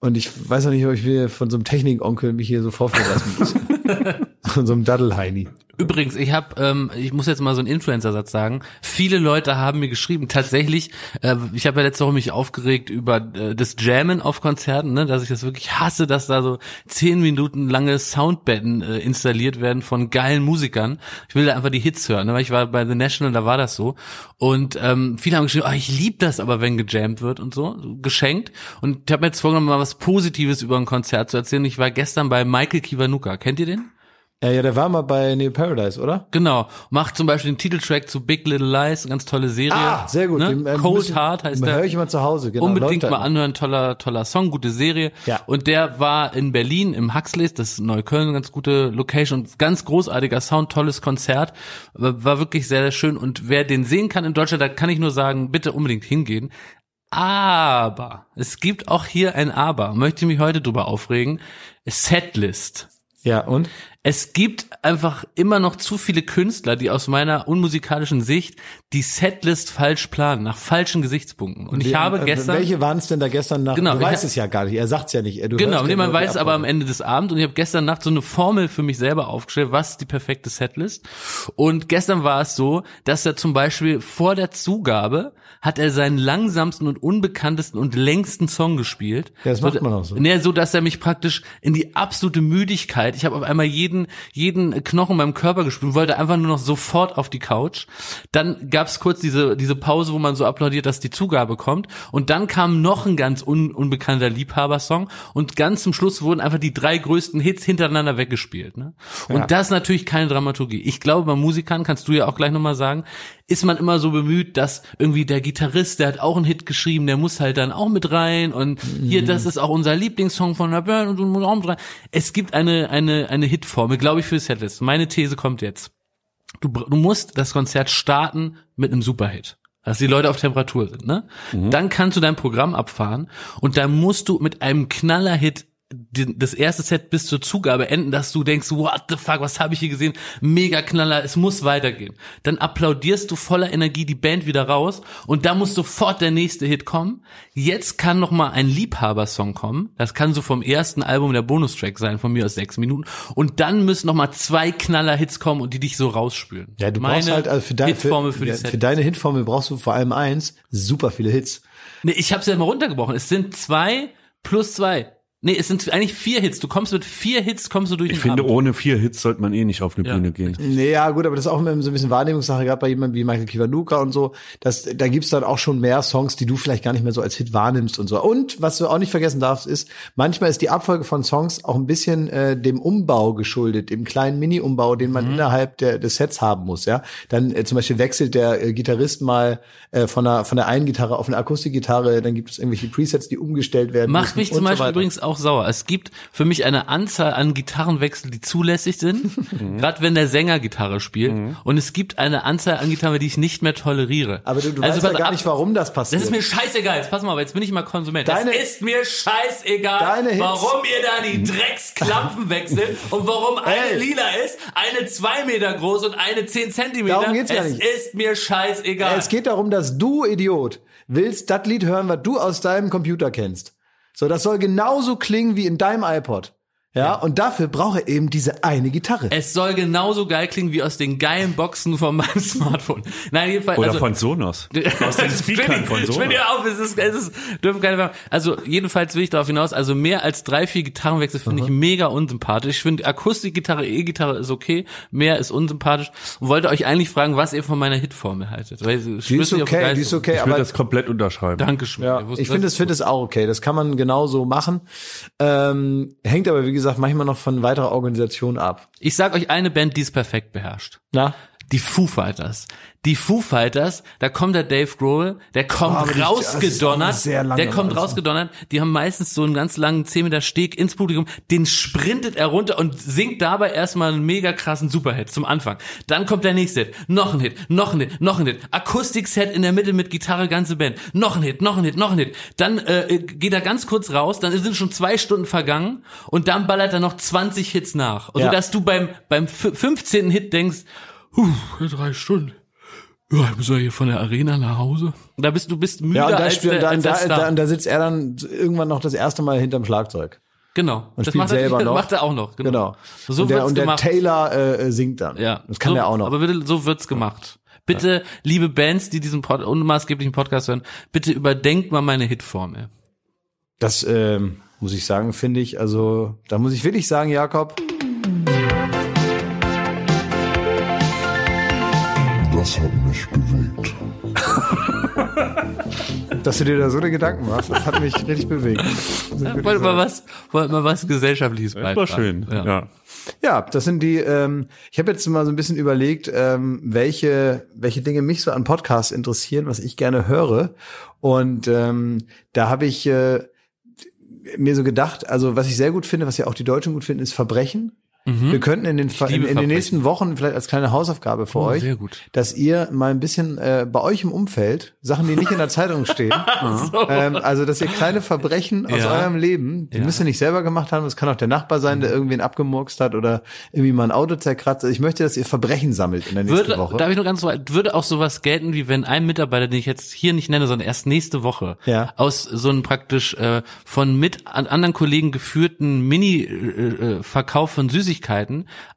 und ich weiß noch nicht, ob ich mir von so einem Technikonkel mich hier so vorführen lassen muss. von so einem Daddelheini. Übrigens, ich habe, ähm, ich muss jetzt mal so einen Influencer-Satz sagen. Viele Leute haben mir geschrieben, tatsächlich, äh, ich habe ja letzte Woche mich aufgeregt über äh, das Jammen auf Konzerten, ne, dass ich das wirklich hasse, dass da so zehn Minuten lange Soundbetten äh, installiert werden von geilen Musikern. Ich will da einfach die Hits hören, ne, weil ich war bei The National, da war das so. Und ähm, viele haben geschrieben, ah, ich lieb das aber, wenn gejammt wird und so geschenkt. Und ich habe mir jetzt vorgenommen, mal was Positives über ein Konzert zu erzählen. Ich war gestern bei Michael Kiwanuka. Kennt ihr den? Ja, ja, der war mal bei Neo Paradise, oder? Genau. Macht zum Beispiel den Titeltrack zu Big Little Lies, eine ganz tolle Serie. Ah, sehr gut. Ne? Den, äh, Cold müssen- Heart heißt Höre der. ich immer zu Hause, genau. Unbedingt mal da. anhören, toller, toller Song, gute Serie. Ja. Und der war in Berlin im Huxleys, das ist Neukölln, ganz gute Location und ganz großartiger Sound, tolles Konzert. War wirklich sehr, sehr schön. Und wer den sehen kann in Deutschland, da kann ich nur sagen, bitte unbedingt hingehen. Aber es gibt auch hier ein Aber. Möchte mich heute drüber aufregen. Setlist. Ja, und? Es gibt einfach immer noch zu viele Künstler, die aus meiner unmusikalischen Sicht die Setlist falsch planen, nach falschen Gesichtspunkten. Und ich Wie- habe äh, gestern Welche waren es denn da gestern Nacht? Genau, du weißt es ja gar nicht. Er sagt's ja nicht. Du Genau, nee, man die weiß es aber am. Ende des Abends und ich habe gestern Nacht so eine Formel für mich selber aufgestellt, was die perfekte Setlist. Und gestern war es so, dass er zum Beispiel vor der Zugabe hat er seinen langsamsten und unbekanntesten und längsten Song gespielt. Ja, das macht man auch so. Nee, so dass er mich praktisch in die absolute Müdigkeit, ich habe auf einmal jeden, jeden Knochen in meinem Körper gespürt wollte einfach nur noch sofort auf die Couch. Dann gab's kurz diese, diese Pause, wo man so applaudiert, dass die Zugabe kommt. Und dann kam noch ein ganz un, unbekannter Liebhabersong und ganz zum Schluss wurden einfach die drei größten Hits hintereinander weggespielt. Ne? Und Ja. das ist natürlich keine Dramaturgie. Ich glaube, bei Musikern, kannst du ja auch gleich nochmal sagen, ist man immer so bemüht, dass irgendwie der Gitarrist, der hat auch einen Hit geschrieben, der muss halt dann auch mit rein und hier, das ist auch unser Lieblingssong von der Band und du musst auch mit rein. Es gibt eine, eine, eine Hitformel, glaube ich, für Setlist. Meine These kommt jetzt. Du, du musst das Konzert starten mit einem Superhit. Dass die Leute auf Temperatur sind, ne? Dann kannst du dein Programm abfahren und dann musst du mit einem Knallerhit das erste Set bis zur Zugabe enden, dass du denkst, what the fuck, was habe ich hier gesehen? Mega Knaller, es muss weitergehen. Dann applaudierst du voller Energie die Band wieder raus und da muss sofort der nächste Hit kommen. Jetzt kann noch mal ein Liebhabersong kommen. Das kann so vom ersten Album der Bonustrack sein, von mir aus sechs Minuten. Und dann müssen noch mal zwei Knaller-Hits kommen und die dich so rausspülen. Ja, du Meine brauchst halt also für, dein, Hitformel für, für, ja, für deine Hitformel brauchst du vor allem eins, super viele Hits. Nee, ich habe es ja mal runtergebrochen. Es sind zwei plus zwei. Nee, es sind eigentlich vier Hits. Du kommst mit vier Hits, kommst du durch Ich den finde, Abend. ohne vier Hits sollte man eh nicht auf eine Ja. Bühne gehen. Nee, ja, gut, aber das ist auch immer so ein bisschen Wahrnehmungssache, gerade bei jemandem wie Michael Kiwanuka und so. Das, da gibt's dann auch schon mehr Songs, die du vielleicht gar nicht mehr so als Hit wahrnimmst und so. Und was du auch nicht vergessen darfst, ist, manchmal ist die Abfolge von Songs auch ein bisschen äh, dem Umbau geschuldet, dem kleinen Mini-Umbau, den man innerhalb der, des Sets haben muss. Ja, Dann äh, zum Beispiel wechselt der äh, Gitarrist mal äh, von, der, von der einen Gitarre auf eine Akustikgitarre, dann gibt es irgendwelche Presets, die umgestellt werden Macht müssen mich zum so Beispiel weiter. übrigens auch sauer. Es gibt für mich eine Anzahl an Gitarrenwechsel, die zulässig sind, gerade wenn der Sänger Gitarre spielt. Und es gibt eine Anzahl an Gitarren, die ich nicht mehr toleriere. Aber du, du Also weißt ja gar ab, nicht, warum das passiert. Das ist mir scheißegal. Jetzt pass mal, auf, jetzt bin ich mal Konsument. Deine- es ist mir scheißegal, warum ihr da die Drecksklampen wechselt und warum eine Ey. lila ist, eine zwei Meter groß und eine zehn Zentimeter. Darum geht's es gar nicht. ist mir scheißegal. Es geht darum, dass du, Idiot, willst das Lied hören, was du aus deinem Computer kennst. So, das soll genauso klingen wie in deinem iPod. Ja, und dafür braucht er eben diese eine Gitarre. Es soll genauso geil klingen wie aus den geilen Boxen von meinem Smartphone. Nein, jedenfalls. Oder also, von Sonos. Aus den Speakern von Ich Sonos. dir auf, es ist, es ist, dürfen keine. Also, jedenfalls will ich darauf hinaus, also mehr als drei, vier Gitarrenwechsel finde ich mega unsympathisch. Ich finde Akustikgitarre, E-Gitarre ist okay, mehr ist unsympathisch. Und wollte euch eigentlich fragen, was ihr von meiner Hitformel haltet. Weil Die ist okay, die ist okay, Ich würde das komplett unterschreiben. Danke schon. ja, ich finde es finde es auch okay. Das kann man genauso machen. Ähm, hängt aber wie gesagt manchmal noch von weiterer Organisation ab. Ich sag euch eine Band, die es perfekt beherrscht. Na? Die Foo Fighters. Die Foo Fighters, da kommt der Dave Grohl, der kommt Oh, rausgedonnert, der kommt langsam. rausgedonnert, die haben meistens so einen ganz langen 10 Meter Steg ins Publikum, den sprintet er runter und singt dabei erstmal einen mega krassen Superhit zum Anfang. Dann kommt der nächste Hit, noch ein Hit, noch ein Hit, noch ein Hit, Akustikset in der Mitte mit Gitarre, ganze Band, noch ein Hit, noch ein Hit, noch ein Hit. Dann äh, geht er ganz kurz raus, dann sind schon zwei Stunden vergangen und dann ballert er noch 20 Hits nach. Also Ja. dass du beim, beim fü- 15. Hit denkst, Huh, drei Stunden. Ja, ich muss ja hier von der Arena nach Hause. Da bist du bist müde Ja, und da, als, spielt, der, da, als der da, Star. da, da sitzt er dann irgendwann noch das erste Mal hinterm Schlagzeug. genau. Und das spielt macht er, selber das noch. macht er auch noch. Genau. Genau. So und der, wird's und der gemacht. Taylor äh, singt dann. ja. Das kann so, er auch noch. Aber bitte, so wird's gemacht. Bitte, liebe Bands, die diesen Pod unmaßgeblichen Podcast hören, bitte überdenkt mal meine Hitformel. Das ähm, muss ich sagen, finde ich. Also da muss ich wirklich sagen, Jakob. Das hat mich bewegt. Dass du dir da so eine Gedanken machst, das hat mich richtig bewegt. Wollt mal was, wollt mal was gesellschaftliches war beitragen. schön. Ja. Ja. Ja, das sind die. Ähm, ich habe jetzt mal so ein bisschen überlegt, ähm, welche welche Dinge mich so an Podcasts interessieren, was ich gerne höre. Und ähm, da habe ich äh, mir so gedacht, also was ich sehr gut finde, was ja auch die Deutschen gut finden, ist Verbrechen. Wir könnten in den, in, in den nächsten Wochen vielleicht als kleine Hausaufgabe für Oh, euch, dass ihr mal ein bisschen äh, bei euch im Umfeld Sachen, die nicht in der Zeitung stehen, ähm, also dass ihr kleine Verbrechen aus Ja. eurem Leben, die Ja. müsst ihr nicht selber gemacht haben, das kann auch der Nachbar sein, der irgendwen abgemurkst hat oder irgendwie mal ein Auto zerkratzt. Also ich möchte, dass ihr Verbrechen sammelt in der nächsten Würde, Woche. darf ich nur ganz so, würde auch sowas gelten, wie wenn ein Mitarbeiter, den ich jetzt hier nicht nenne, sondern erst nächste Woche, Ja. aus so einem praktisch äh, von mit an anderen Kollegen geführten Mini-Verkauf von Süßigkeiten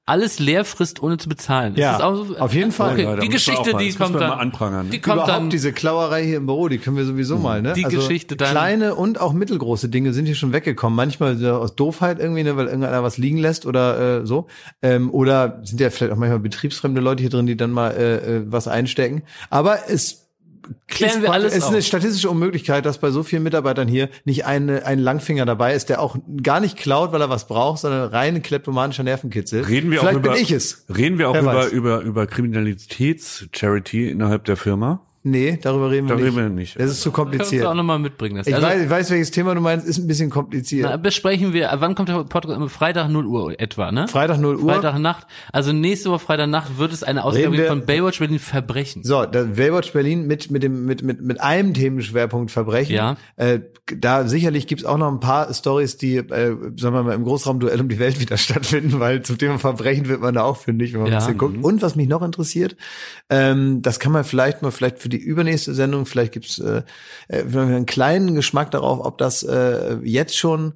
alles leer frisst, ohne zu bezahlen. Ist Ja, das auch so? auf jeden Fall. Okay, da die Geschichte, die kommt dann, mal anprangern. die kommt Überhaupt dann, diese Klauerei hier im Büro, die können wir sowieso mal, ne? Die Geschichte dann- Kleine und auch mittelgroße Dinge sind hier schon weggekommen. Manchmal aus Doofheit irgendwie, ne, weil irgendeiner was liegen lässt oder äh, so. Ähm, oder sind ja vielleicht auch manchmal betriebsfremde Leute hier drin, die dann mal äh, äh, was einstecken. Aber es Klären ist, wir alles es ist auf. eine statistische Unmöglichkeit, dass bei so vielen Mitarbeitern hier nicht eine, ein Langfinger dabei ist, der auch gar nicht klaut, weil er was braucht, sondern rein kleptomanischer Nervenkitzel. Reden wir Vielleicht auch über, bin ich es. Reden wir auch Wer über, weiß. über, über Kriminalitäts-Charity innerhalb der Firma? Nee, darüber reden wir nicht. Darüber nicht. Das ist zu Kannst kompliziert. du auch nochmal mitbringen. Das. Ich, Also, weiß, ich weiß, welches Thema du meinst, ist ein bisschen kompliziert. na, besprechen wir, wann kommt der Podcast? Freitag 0 Uhr etwa, ne? Freitag 0 Uhr. Freitagnacht. Also nächste Woche Freitagnacht wird es eine Ausgabe von Baywatch Berlin Verbrechen. So, Baywatch Berlin mit mit dem mit mit mit einem Themenschwerpunkt Verbrechen. Ja. Äh, da sicherlich gibt's auch noch ein paar Stories, die, äh, sagen wir mal, im Großraumduell um die Welt wieder stattfinden, weil zum Thema Verbrechen wird man da auch fündig, wenn man Ja. ein bisschen guckt. Und was mich noch interessiert, ähm, das kann man vielleicht mal vielleicht für die übernächste Sendung, vielleicht gibt's äh, äh, einen kleinen Geschmack darauf, ob das äh, jetzt schon,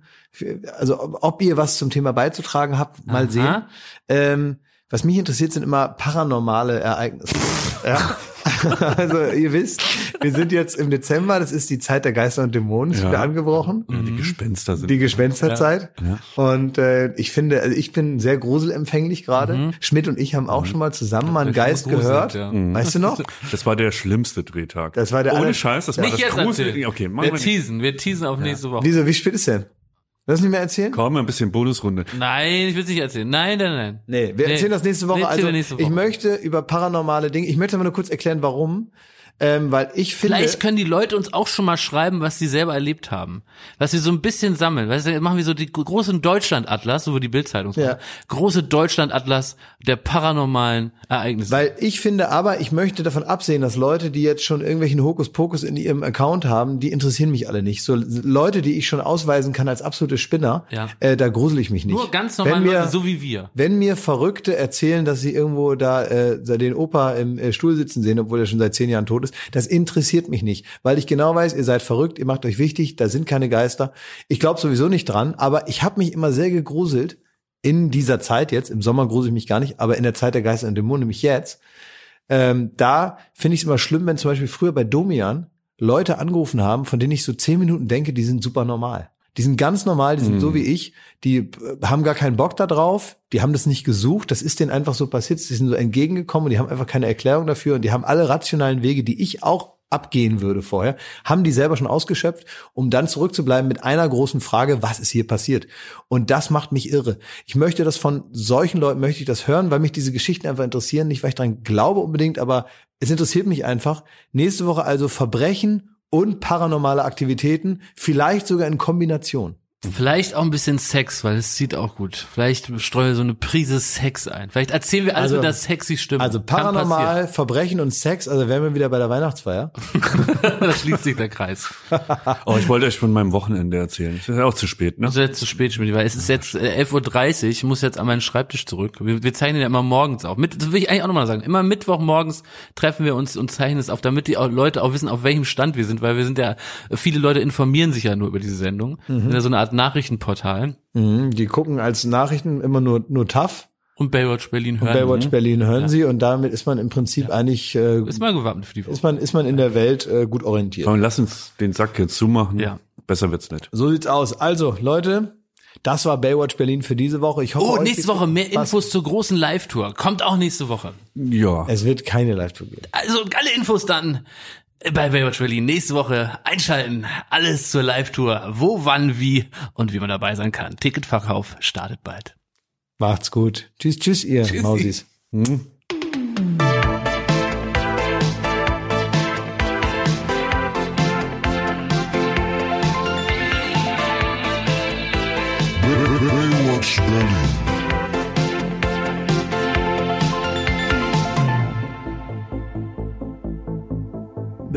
also ob, ob ihr was zum Thema beizutragen habt, mal Aha. sehen. Ähm, was mich interessiert, sind immer paranormale Ereignisse. ja. Also ihr wisst, wir sind jetzt im Dezember, das ist die Zeit der Geister und Dämonen, ist Ja. wieder angebrochen. Die Gespenster sind. Die Gespensterzeit. Ja. Und äh, ich finde, also ich bin sehr gruselempfänglich gerade. Schmidt und ich haben auch schon mal zusammen mal einen Mhm. Geist gehört. ja. Weißt du noch? Das war der schlimmste Drehtag. Das war der Ohne aller- Scheiß, das war Nicht das jetzt Grusel. Okay, machen wir teasen, wir teasen auf nächste Woche. Wieso, wie spät ist denn? Willst du nicht mehr erzählen? Komm, ein bisschen Bonusrunde. Nein, ich will es nicht erzählen. Nein, nein, nein. Nee, wir erzählen das nächste Woche. Nee, erzählen also nächste Woche. ich möchte über paranormale Dinge, ich möchte mal nur kurz erklären, warum. Ähm, weil ich finde. Vielleicht können die Leute uns auch schon mal schreiben, was sie selber erlebt haben. Was wir so ein bisschen sammeln. Weißt du, machen wir so die große Deutschland-Atlas, so wo die Bildzeitung Ja. macht. Große Deutschland-Atlas der paranormalen Ereignisse. Weil ich finde aber, ich möchte davon absehen, dass Leute, die jetzt schon irgendwelchen Hokuspokus in ihrem Account haben, die interessieren mich alle nicht. So Leute, die ich schon ausweisen kann als absolute Spinner, Ja. äh, da grusel ich mich nicht. Nur ganz normal, mir, Leute, so wie wir. Wenn mir Verrückte erzählen, dass sie irgendwo da äh, den Opa im äh, Stuhl sitzen sehen, obwohl er schon seit zehn Jahren tot ist, das interessiert mich nicht, weil ich genau weiß, ihr seid verrückt, ihr macht euch wichtig, da sind keine Geister. Ich glaube sowieso nicht dran, aber ich habe mich immer sehr gegruselt in dieser Zeit jetzt. Im Sommer grusel ich mich gar nicht, aber in der Zeit der Geister und Dämonen, nämlich jetzt. Ähm, da finde ich es immer schlimm, wenn zum Beispiel früher bei Domian Leute angerufen haben, von denen ich so zehn Minuten denke, die sind super normal. Die sind ganz normal, die sind so wie ich, die äh, haben gar keinen Bock da drauf, die haben das nicht gesucht, das ist denen einfach so passiert, die sind so entgegengekommen und die haben einfach keine Erklärung dafür. Und die haben alle rationalen Wege, die ich auch abgehen würde vorher, haben die selber schon ausgeschöpft, um dann zurückzubleiben mit einer großen Frage, was ist hier passiert? Und das macht mich irre. Ich möchte das von solchen Leuten, möchte ich das hören, weil mich diese Geschichten einfach interessieren, nicht weil ich dran glaube unbedingt, aber es interessiert mich einfach. Nächste Woche also Verbrechen und paranormale Aktivitäten, vielleicht sogar in Kombination. Vielleicht auch ein bisschen Sex, weil es sieht auch gut. Vielleicht streue so eine Prise Sex ein. Vielleicht erzählen wir alles Also- mit der sexy Stimme. Also paranormal, Verbrechen und Sex, also wären wir wieder bei der Weihnachtsfeier. da schließt sich der Kreis. Oh, ich wollte euch von meinem Wochenende erzählen. Es ist ja auch zu spät, ne? Das ist jetzt zu spät, Schmidt, weil es ist jetzt äh, 11.30 Uhr, ich muss jetzt an meinen Schreibtisch zurück. Wir, wir zeichnen ja immer morgens auf. Mit, das will ich eigentlich auch nochmal sagen. Immer Mittwoch morgens treffen wir uns und zeichnen es auf, damit die auch Leute auch wissen, auf welchem Stand wir sind, weil wir sind ja, viele Leute informieren sich ja nur über diese Sendung. Sind ja so eine Art Nachrichtenportal. Mhm, die gucken als Nachrichten immer nur, nur TAF. Und Baywatch Berlin hören. Baywatch Berlin hören sie und damit ist man im Prinzip eigentlich, äh, Ist mal gewappnet für die Woche. ist man, ist man in der Welt äh, gut orientiert. Komm, lass uns den Sack jetzt zumachen. Ja. Besser wird's nicht. So sieht's aus. Also, Leute, das war Baywatch Berlin für diese Woche. Ich hoffe, Oh, nächste Woche mehr Was? Infos zur großen Live-Tour. Kommt auch nächste Woche. Ja. Es wird keine Live-Tour geben. Also alle Infos dann bei Baywatch Berlin. Nächste Woche einschalten. Alles zur Live-Tour. Wo, wann, wie und wie man dabei sein kann. Ticketverkauf startet bald. Macht's gut. Tschüss, tschüss, ihr Mausis. Baywatch